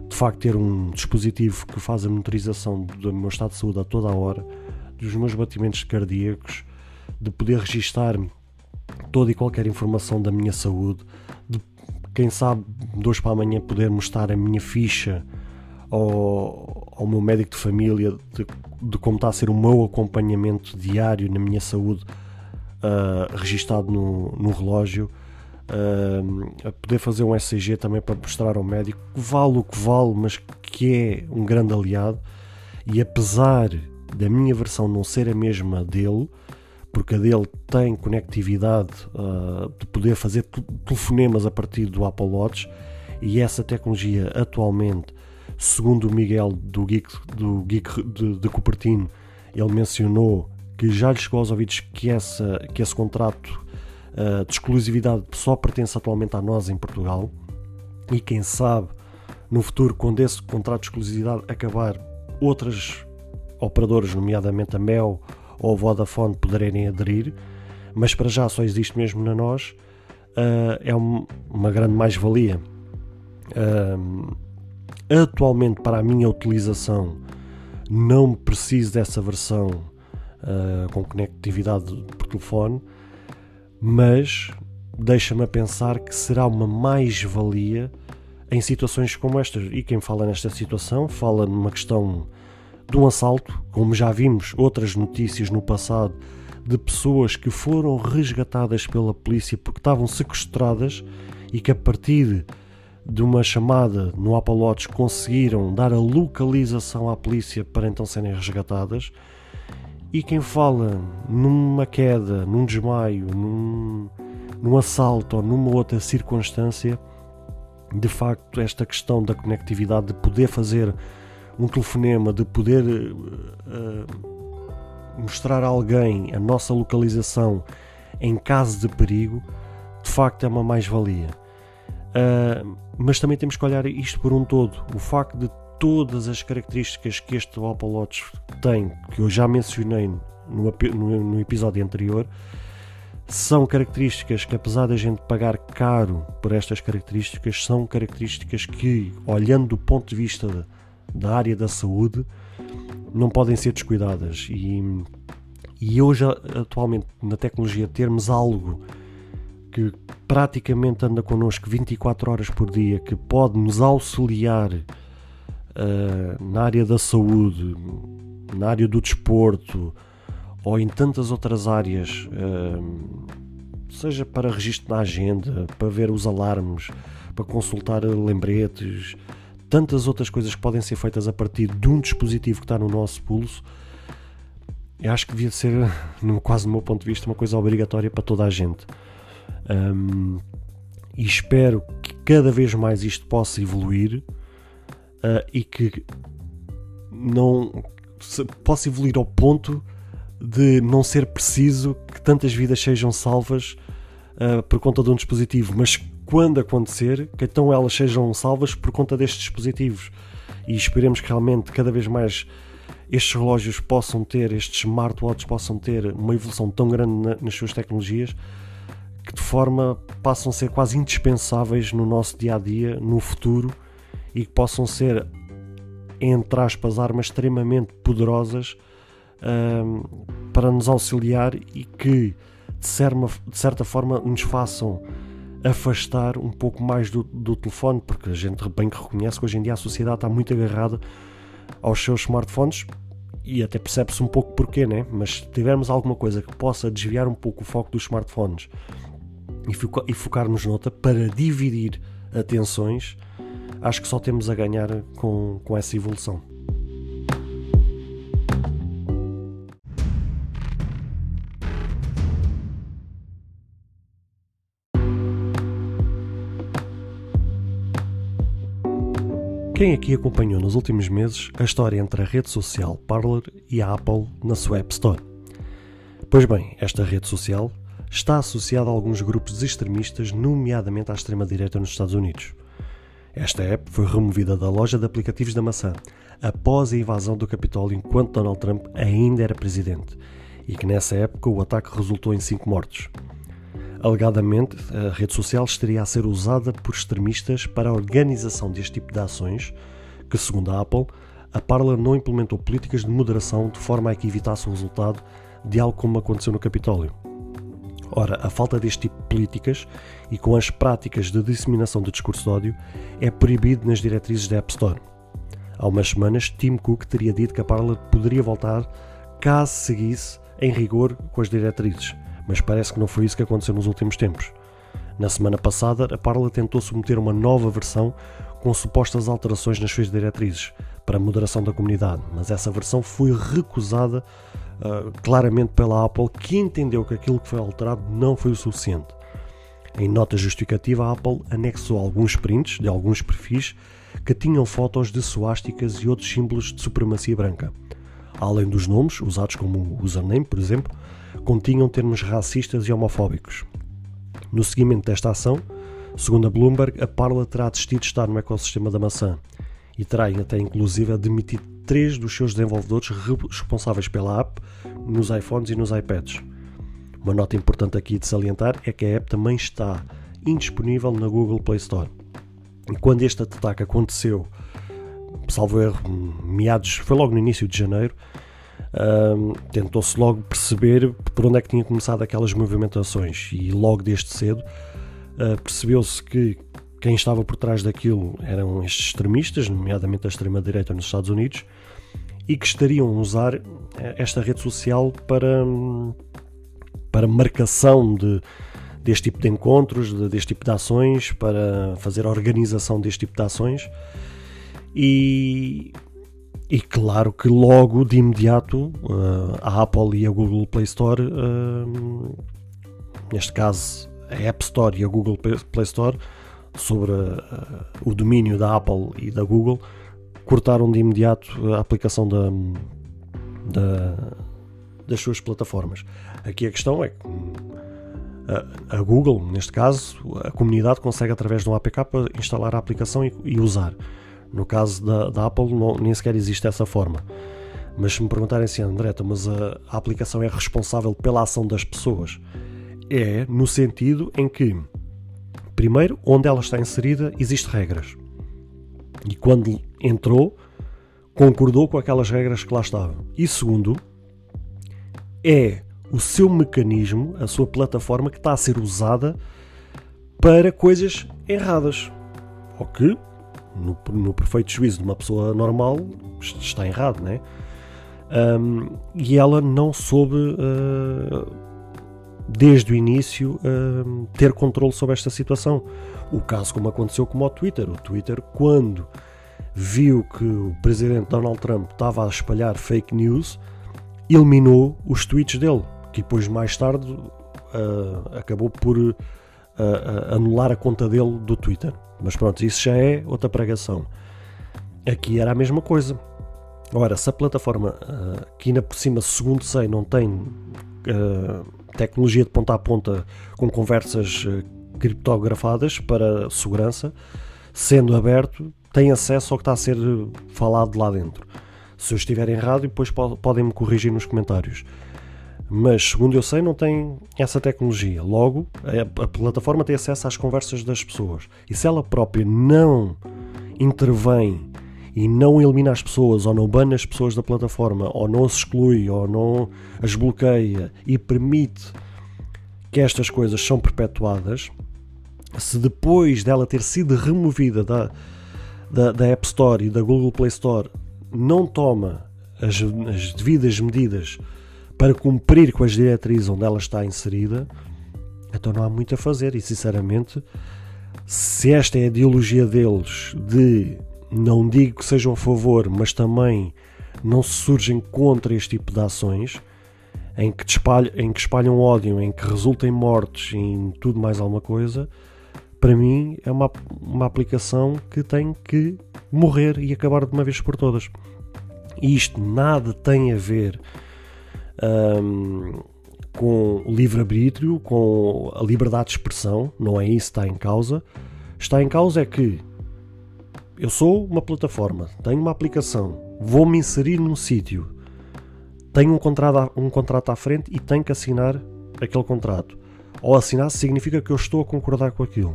De facto, ter um dispositivo que faz a monitorização do meu estado de saúde a toda a hora, dos meus batimentos cardíacos, de poder registar toda e qualquer informação da minha saúde, de quem sabe de hoje para amanhã poder mostrar a minha ficha ao, ao meu médico de família de, de, como está a ser o meu acompanhamento diário na minha saúde uh, registado no, no relógio. Uh, a poder fazer um ECG também para mostrar ao médico que vale o que vale, mas que é um grande aliado. E apesar da minha versão não ser a mesma dele, porque a dele tem conectividade uh, de poder fazer telefonemas a partir do Apple Watch e essa tecnologia atualmente, segundo o Miguel do Geek, do Geek de, de Cupertino, ele mencionou que já lhe chegou aos ouvidos que, essa, que esse contrato uh, de exclusividade só pertence atualmente a nós em Portugal e quem sabe no futuro, quando esse contrato de exclusividade acabar, outras operadoras, nomeadamente a Mel ou a Vodafone, poderem aderir, mas para já só existe mesmo na nós, uh, é um, uma grande mais-valia. Uh, atualmente, para a minha utilização, não preciso dessa versão uh, com conectividade por telefone, mas deixa-me a pensar que será uma mais-valia em situações como estas. E quem fala nesta situação fala numa questão de um assalto, como já vimos outras notícias no passado de pessoas que foram resgatadas pela polícia porque estavam sequestradas e que a partir de uma chamada no Watch conseguiram dar a localização à polícia para então serem resgatadas. E quem fala numa queda, num desmaio, num, num assalto ou numa outra circunstância, de facto, esta questão da conectividade, de poder fazer um telefonema, de poder uh, mostrar a alguém a nossa localização em caso de perigo, de facto é uma mais-valia. Uh, mas também temos que olhar isto por um todo. O facto de todas as características que este Apple Watch tem, que eu já mencionei no, no, no episódio anterior, são características que, apesar da gente pagar caro por estas características, são características que, olhando do ponto de vista da área da saúde não podem ser descuidadas. E, e hoje, atualmente, na tecnologia, termos algo que praticamente anda connosco 24 horas por dia, que pode nos auxiliar uh, na área da saúde, na área do desporto ou em tantas outras áreas, uh, seja para registro na agenda, para ver os alarmes, para consultar lembretes, tantas outras coisas que podem ser feitas a partir de um dispositivo que está no nosso pulso, eu acho que devia ser, [laughs] quase do meu ponto de vista, uma coisa obrigatória para toda a gente. Um, e espero que cada vez mais isto possa evoluir uh, e que não possa evoluir ao ponto de não ser preciso que tantas vidas sejam salvas uh, por conta de um dispositivo, mas quando acontecer, que então elas sejam salvas por conta destes dispositivos. E esperemos que realmente cada vez mais estes relógios possam ter, estes smartwatches possam ter uma evolução tão grande na, nas suas tecnologias que de forma passam a ser quase indispensáveis no nosso dia a dia, no futuro, e que possam ser, entre aspas, armas extremamente poderosas um, para nos auxiliar e que de certa, de certa forma nos façam afastar um pouco mais do, do telefone, porque a gente bem que reconhece que hoje em dia a sociedade está muito agarrada aos seus smartphones e até percebe-se um pouco porquê, né? Mas se tivermos alguma coisa que possa desviar um pouco o foco dos smartphones e, foca e focarmos noutra para dividir atenções, acho que só temos a ganhar com, com essa evolução. Quem aqui acompanhou nos últimos meses a história entre a rede social Parler e a Apple na sua App Store? Pois bem, esta rede social está associada a alguns grupos extremistas, nomeadamente à extrema-direita nos Estados Unidos. Esta app foi removida da loja de aplicativos da maçã após a invasão do Capitólio enquanto Donald Trump ainda era presidente e que nessa época o ataque resultou em cinco mortos. Alegadamente, a rede social estaria a ser usada por extremistas para a organização deste tipo de ações, que, segundo a Apple, a Parler não implementou políticas de moderação de forma a que evitasse o resultado de algo como aconteceu no Capitólio. Ora, a falta deste tipo de políticas e com as práticas de disseminação de discurso de ódio é proibido nas diretrizes da App Store. Há umas semanas, Tim Cook teria dito que a Parler poderia voltar caso seguisse em rigor com as diretrizes, mas parece que não foi isso que aconteceu nos últimos tempos. Na semana passada, a Parler tentou submeter uma nova versão com supostas alterações nas suas diretrizes para a moderação da comunidade, mas essa versão foi recusada uh, claramente pela Apple, que entendeu que aquilo que foi alterado não foi o suficiente. Em nota justificativa, a Apple anexou alguns prints de alguns perfis que tinham fotos de suásticas e outros símbolos de supremacia branca. Além dos nomes, usados como username, por exemplo, continham termos racistas e homofóbicos. No seguimento desta ação, segundo a Bloomberg, a Parla terá desistido de estar no ecossistema da maçã e terá até inclusive demitido três dos seus desenvolvedores responsáveis pela app nos iPhones e nos iPads. Uma nota importante aqui de salientar é que a app também está indisponível na Google Play Store. E quando este ataque aconteceu, salvo erro, meados, foi logo no início de janeiro, um, tentou-se logo perceber por onde é que tinha começado aquelas movimentações e logo desde cedo uh, percebeu-se que quem estava por trás daquilo eram estes extremistas, nomeadamente a extrema-direita nos Estados Unidos, e que estariam a usar eh, esta rede social para, para marcação de, deste tipo de encontros, de, deste tipo de ações, para fazer a organização deste tipo de ações. E, e claro que logo de imediato uh, a Apple e a Google Play Store, uh, neste caso a App Store e a Google Play Store, sobre uh, o domínio da Apple e da Google, cortaram de imediato a aplicação da, da, das suas plataformas. Aqui a questão é que a, a, Google, neste caso, a comunidade consegue através de um APK instalar a aplicação e, e usar. No caso da, da Apple, não, nem sequer existe essa forma. Mas se me perguntarem assim, André, então, mas a, a aplicação é responsável pela ação das pessoas? É no sentido em que Primeiro, onde ela está inserida, existem regras. E quando entrou, concordou com aquelas regras que lá estavam. E segundo, é o seu mecanismo, a sua plataforma que está a ser usada para coisas erradas. O que, no, no perfeito juízo de uma pessoa normal, está errado, né? Um, e ela não soube uh, desde o início, uh, ter controle sobre esta situação. O caso como aconteceu com o Twitter. O Twitter, quando viu que o presidente Donald Trump estava a espalhar fake news, eliminou os tweets dele, que depois mais tarde uh, acabou por uh, anular a conta dele do Twitter. Mas pronto, isso já é outra pregação. Aqui era a mesma coisa. Ora, se a plataforma, que ainda por cima, segundo sei, não tem tecnologia de ponta a ponta com conversas eh, criptografadas para segurança, sendo aberto, tem acesso ao que está a ser falado lá dentro. Se eu estiver errado, depois podem-me corrigir nos comentários. Mas, segundo eu sei, não tem essa tecnologia. Logo, a, plataforma tem acesso às conversas das pessoas. E se ela própria não intervém e não elimina as pessoas, ou não bana as pessoas da plataforma, ou não as exclui, ou não as bloqueia e permite que estas coisas são perpetuadas, se depois dela ter sido removida da, da, da App Store e da Google Play Store não toma as, as devidas medidas para cumprir com as diretrizes onde ela está inserida, então não há muito a fazer. E sinceramente, se esta é a ideologia deles de não digo que sejam a favor, mas também não se surgem contra este tipo de ações em que, espalham, em que espalham ódio, em que resultem mortes, em tudo mais alguma coisa, para mim é uma, uma aplicação que tem que morrer e acabar de uma vez por todas. E isto nada tem a ver um, com o livre-arbítrio, com a liberdade de expressão, não é isso que está em causa. Está em causa é que eu sou uma plataforma, tenho uma aplicação, vou-me inserir num sítio, tenho um contrato, um contrato à frente e tenho que assinar aquele contrato. Ou assinar significa que eu estou a concordar com aquilo.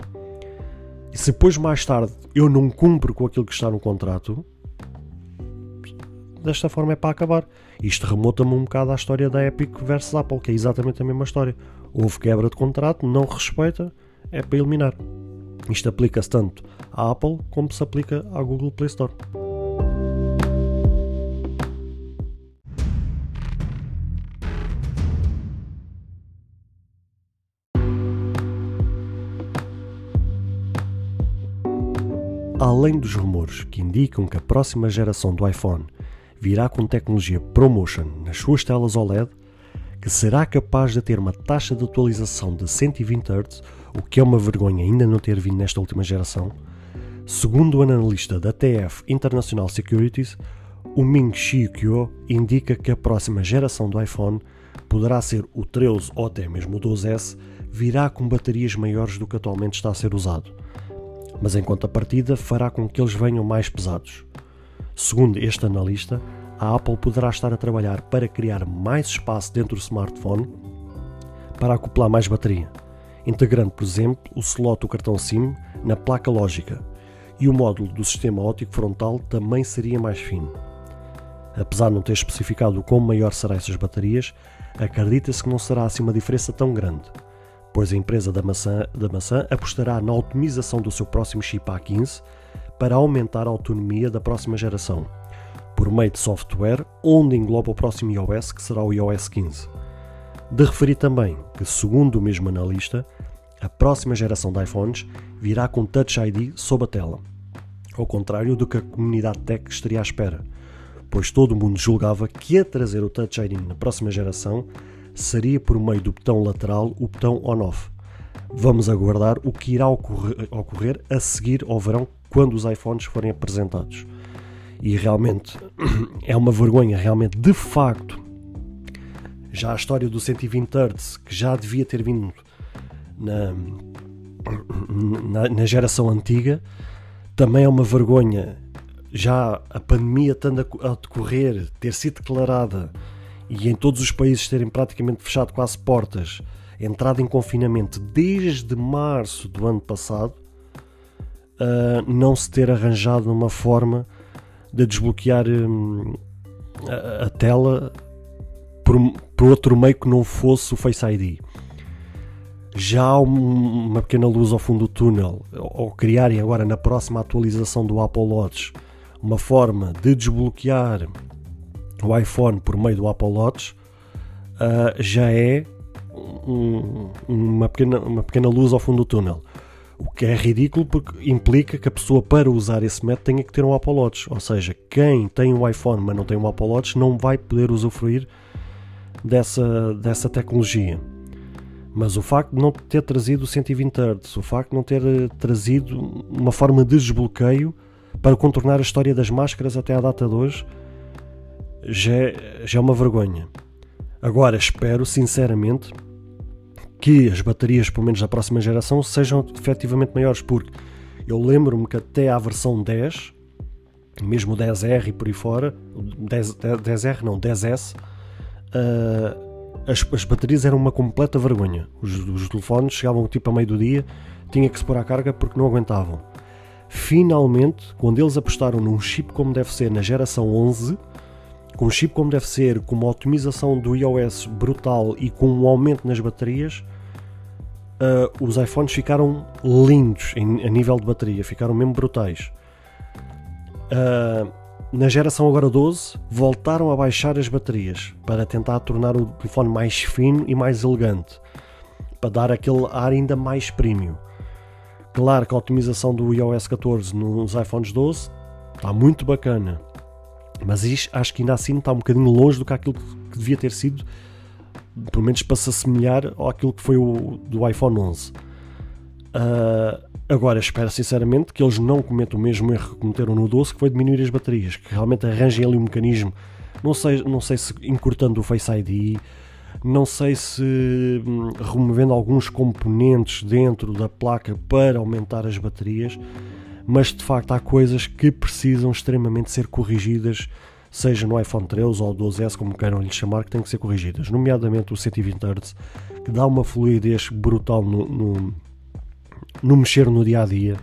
E se depois, mais tarde, eu não cumpro com aquilo que está no contrato, desta forma é para acabar. Isto remota-me um bocado à história da Epic versus Apple, que é exatamente a mesma história. Houve quebra de contrato, não respeita, é para eliminar. Isto aplica-se tanto à Apple como se aplica à Google Play Store. Além dos rumores que indicam que a próxima geração do iPhone virá com tecnologia ProMotion nas suas telas OLED, que será capaz de ter uma taxa de atualização de 120 Hz, o que é uma vergonha ainda não ter vindo nesta última geração, segundo o analista da TF International Securities, o Ming-Chi Kuo indica que a próxima geração do iPhone poderá ser o 13 ou até mesmo o 12S, virá com baterias maiores do que atualmente está a ser usado mas em contrapartida fará com que eles venham mais pesados. Segundo este analista, a Apple poderá estar a trabalhar para criar mais espaço dentro do smartphone para acoplar mais bateria, integrando, por exemplo, o slot do cartão SIM na placa lógica e o módulo do sistema óptico frontal também seria mais fino. Apesar de não ter especificado o quão maior serão essas baterias, acredita-se que não será assim uma diferença tão grande pois a empresa da maçã, da maçã apostará na otimização do seu próximo chip A15 para aumentar a autonomia da próxima geração, por meio de software onde engloba o próximo iOS, que será o iOS 15. De referir também que, segundo o mesmo analista, a próxima geração de iPhones virá com Touch ID sob a tela, ao contrário do que a comunidade tech estaria à espera, pois todo o mundo julgava que a trazer o Touch ID na próxima geração seria por meio do botão lateral o botão on-off. Vamos aguardar o que irá ocorrer, ocorrer a seguir ao verão quando os iPhones forem apresentados. E realmente [clears throat] é uma vergonha, realmente, de facto. Já a história do 120 Hz, que já devia ter vindo na, [clears throat] na, na geração antiga, também é uma vergonha. Já a pandemia estando a decorrer, ter sido declarada e em todos os países terem praticamente fechado quase portas, entrado em confinamento desde março do ano passado, uh, não se ter arranjado uma forma de desbloquear um, a, a, tela por, por, outro meio que não fosse o Face ID. Já há um, uma pequena luz ao fundo do túnel, ao criarem agora na próxima atualização do Apple Watch uma forma de desbloquear o iPhone por meio do Apple Watch uh, já é um, uma, pequena, uma pequena luz ao fundo do túnel. O que é ridículo porque implica que a pessoa para usar esse método tenha que ter um Apple Watch. Ou seja, quem tem um iPhone mas não tem um Apple Watch não vai poder usufruir dessa, dessa tecnologia. Mas o facto de não ter trazido 120 Hz, o facto de não ter eh, trazido uma forma de desbloqueio para contornar a história das máscaras até à data de hoje, já é, já é uma vergonha. Agora espero sinceramente que as baterias, pelo menos da próxima geração, sejam efetivamente maiores, porque eu lembro-me que até à versão 10, mesmo o 10R e por aí fora, 10, 10R não, 10S, uh, ah, as, as, baterias eram uma completa vergonha. Os, os telefones chegavam tipo a meio do dia, tinha que se pôr à carga porque não aguentavam. Finalmente, quando eles apostaram num chip como deve ser na geração 11, com um chip como deve ser, com uma otimização do iOS brutal e com um aumento nas baterias, uh, os iPhones ficaram lindos em, a nível de bateria, ficaram mesmo brutais. Uh, na geração agora 12, voltaram a baixar as baterias para tentar tornar o telefone mais fino e mais elegante, para dar aquele ar ainda mais premium. Claro que a otimização do iOS 14 nos iPhones 12 está muito bacana, mas isto, acho que ainda assim está um bocadinho longe do que aquilo que devia ter sido, pelo menos para se assemelhar àquilo que foi o do iPhone 11. Uh, ah, agora, espero sinceramente que eles não cometam o mesmo erro que cometeram no 12, que foi diminuir as baterias, que realmente arranjem ali um mecanismo, não sei, não sei se encurtando o Face ID, não sei se hum, removendo alguns componentes dentro da placa para aumentar as baterias mas de facto há coisas que precisam extremamente ser corrigidas, seja no iPhone 13 ou 12S, como queiram lhe chamar, que têm que ser corrigidas, nomeadamente o 120 Hz, que dá uma fluidez brutal no, no, no mexer no dia a dia.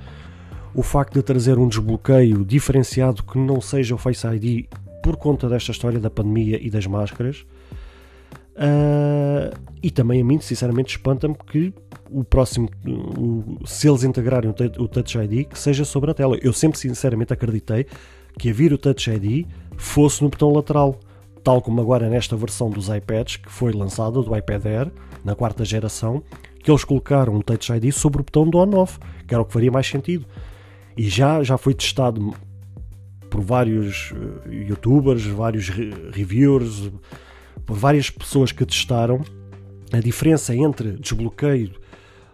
O facto de trazer um desbloqueio diferenciado que não seja o Face ID por conta desta história da pandemia e das máscaras. Uh, e também a mim, sinceramente, espanta-me que o próximo, o, se eles integrarem o, o Touch ID, que seja sobre a tela. Eu sempre, sinceramente, acreditei que a vir o Touch ID fosse no botão lateral, tal como agora nesta versão dos iPads que foi lançada, do iPad Air, na quarta geração, que eles colocaram o Touch ID sobre o botão do on-off, que era o que faria mais sentido. E já, já foi testado por vários uh, youtubers, vários re reviewers, por várias pessoas que testaram a diferença entre desbloqueio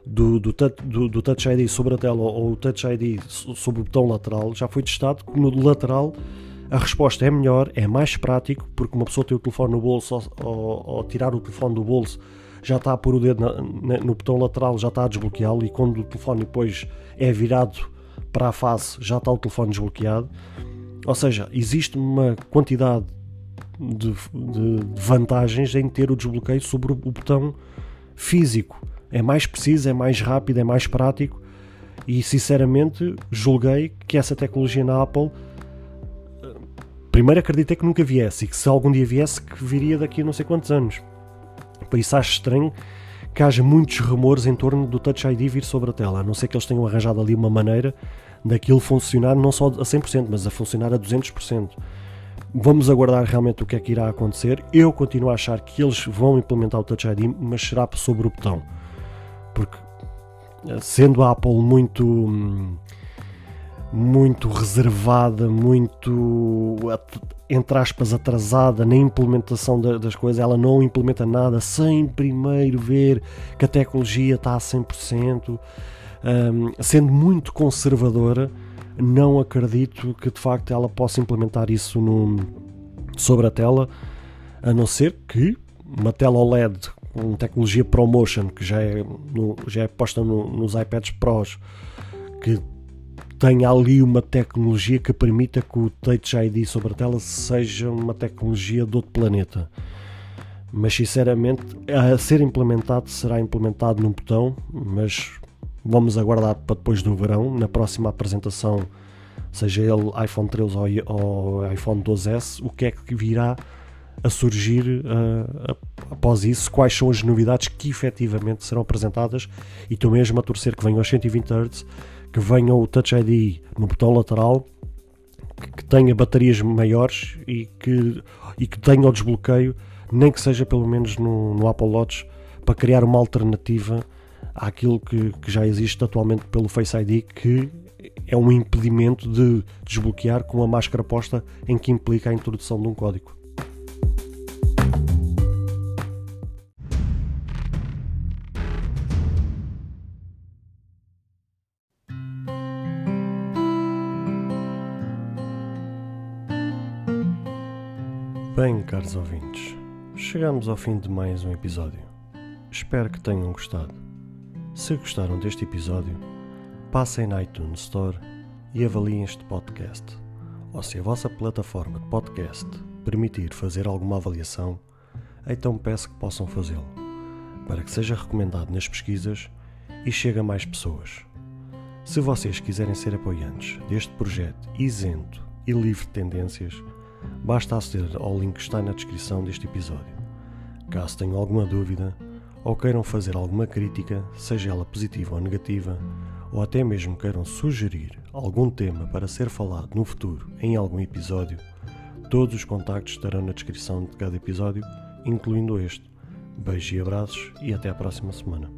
do, do, do, do, Touch ID sobre a tela ou o Touch ID sobre o botão lateral já foi testado que no lateral a resposta é melhor, é mais prático, porque uma pessoa tem o telefone no bolso ou, ou, ou tirar o telefone do bolso já está a pôr o dedo na, na, no botão lateral, já está a desbloqueá-lo e quando o telefone depois é virado para a face já está o telefone desbloqueado. Ou seja, existe uma quantidade de, de, vantagens em ter o desbloqueio sobre o botão físico. É mais preciso, é mais rápido, é mais prático e sinceramente julguei que essa tecnologia na Apple primeiro acreditei que nunca viesse e que se algum dia viesse que viria daqui a não sei quantos anos. Por isso acho estranho que haja muitos rumores em torno do Touch ID vir sobre a tela, a não ser que eles tenham arranjado ali uma maneira daquilo funcionar não só a 100%, mas a funcionar a 200%. Vamos aguardar realmente o que é que irá acontecer. Eu continuo a achar que eles vão implementar o Touch ID, mas será sobre o botão. Porque sendo a Apple muito muito reservada, muito entre aspas atrasada na implementação das coisas, ela não implementa nada sem primeiro ver que a tecnologia está a 100%, um, sendo muito conservadora não acredito que de facto ela possa implementar isso no, sobre a tela, a não ser que uma tela OLED com tecnologia ProMotion, que já é, no, já é posta no, nos iPads Pros, que tenha ali uma tecnologia que permita que o Touch ID sobre a tela seja uma tecnologia de outro planeta. Mas sinceramente, a ser implementado será implementado num botão, mas vamos aguardar para depois do verão, na próxima apresentação, seja ele iPhone 13 ou, iPhone 12S, o que é que virá a surgir uh, após isso, quais são as novidades que efetivamente serão apresentadas e estou mesmo a torcer que venham aos 120 Hz, que venha o Touch ID no botão lateral, que, que tenha baterias maiores e que, e que tenha o desbloqueio, nem que seja pelo menos no, no Apple Watch, para criar uma alternativa àquilo que, que já existe atualmente pelo Face ID, que é um impedimento de desbloquear com a máscara posta, em que implica a introdução de um código. Bem, caros ouvintes, chegamos ao fim de mais um episódio. Espero que tenham gostado. Se gostaram deste episódio, passem na iTunes Store e avaliem este podcast. Ou se a vossa plataforma de podcast permitir fazer alguma avaliação, então peço que possam fazê-lo, para que seja recomendado nas pesquisas e chegue a mais pessoas. Se vocês quiserem ser apoiantes deste projeto isento e livre de tendências, basta aceder ao link que está na descrição deste episódio. Caso tenham alguma dúvida, ou queiram fazer alguma crítica, seja ela positiva ou negativa, ou até mesmo queiram sugerir algum tema para ser falado no futuro em algum episódio, todos os contactos estarão na descrição de cada episódio, incluindo este. Beijos e abraços e até a próxima semana.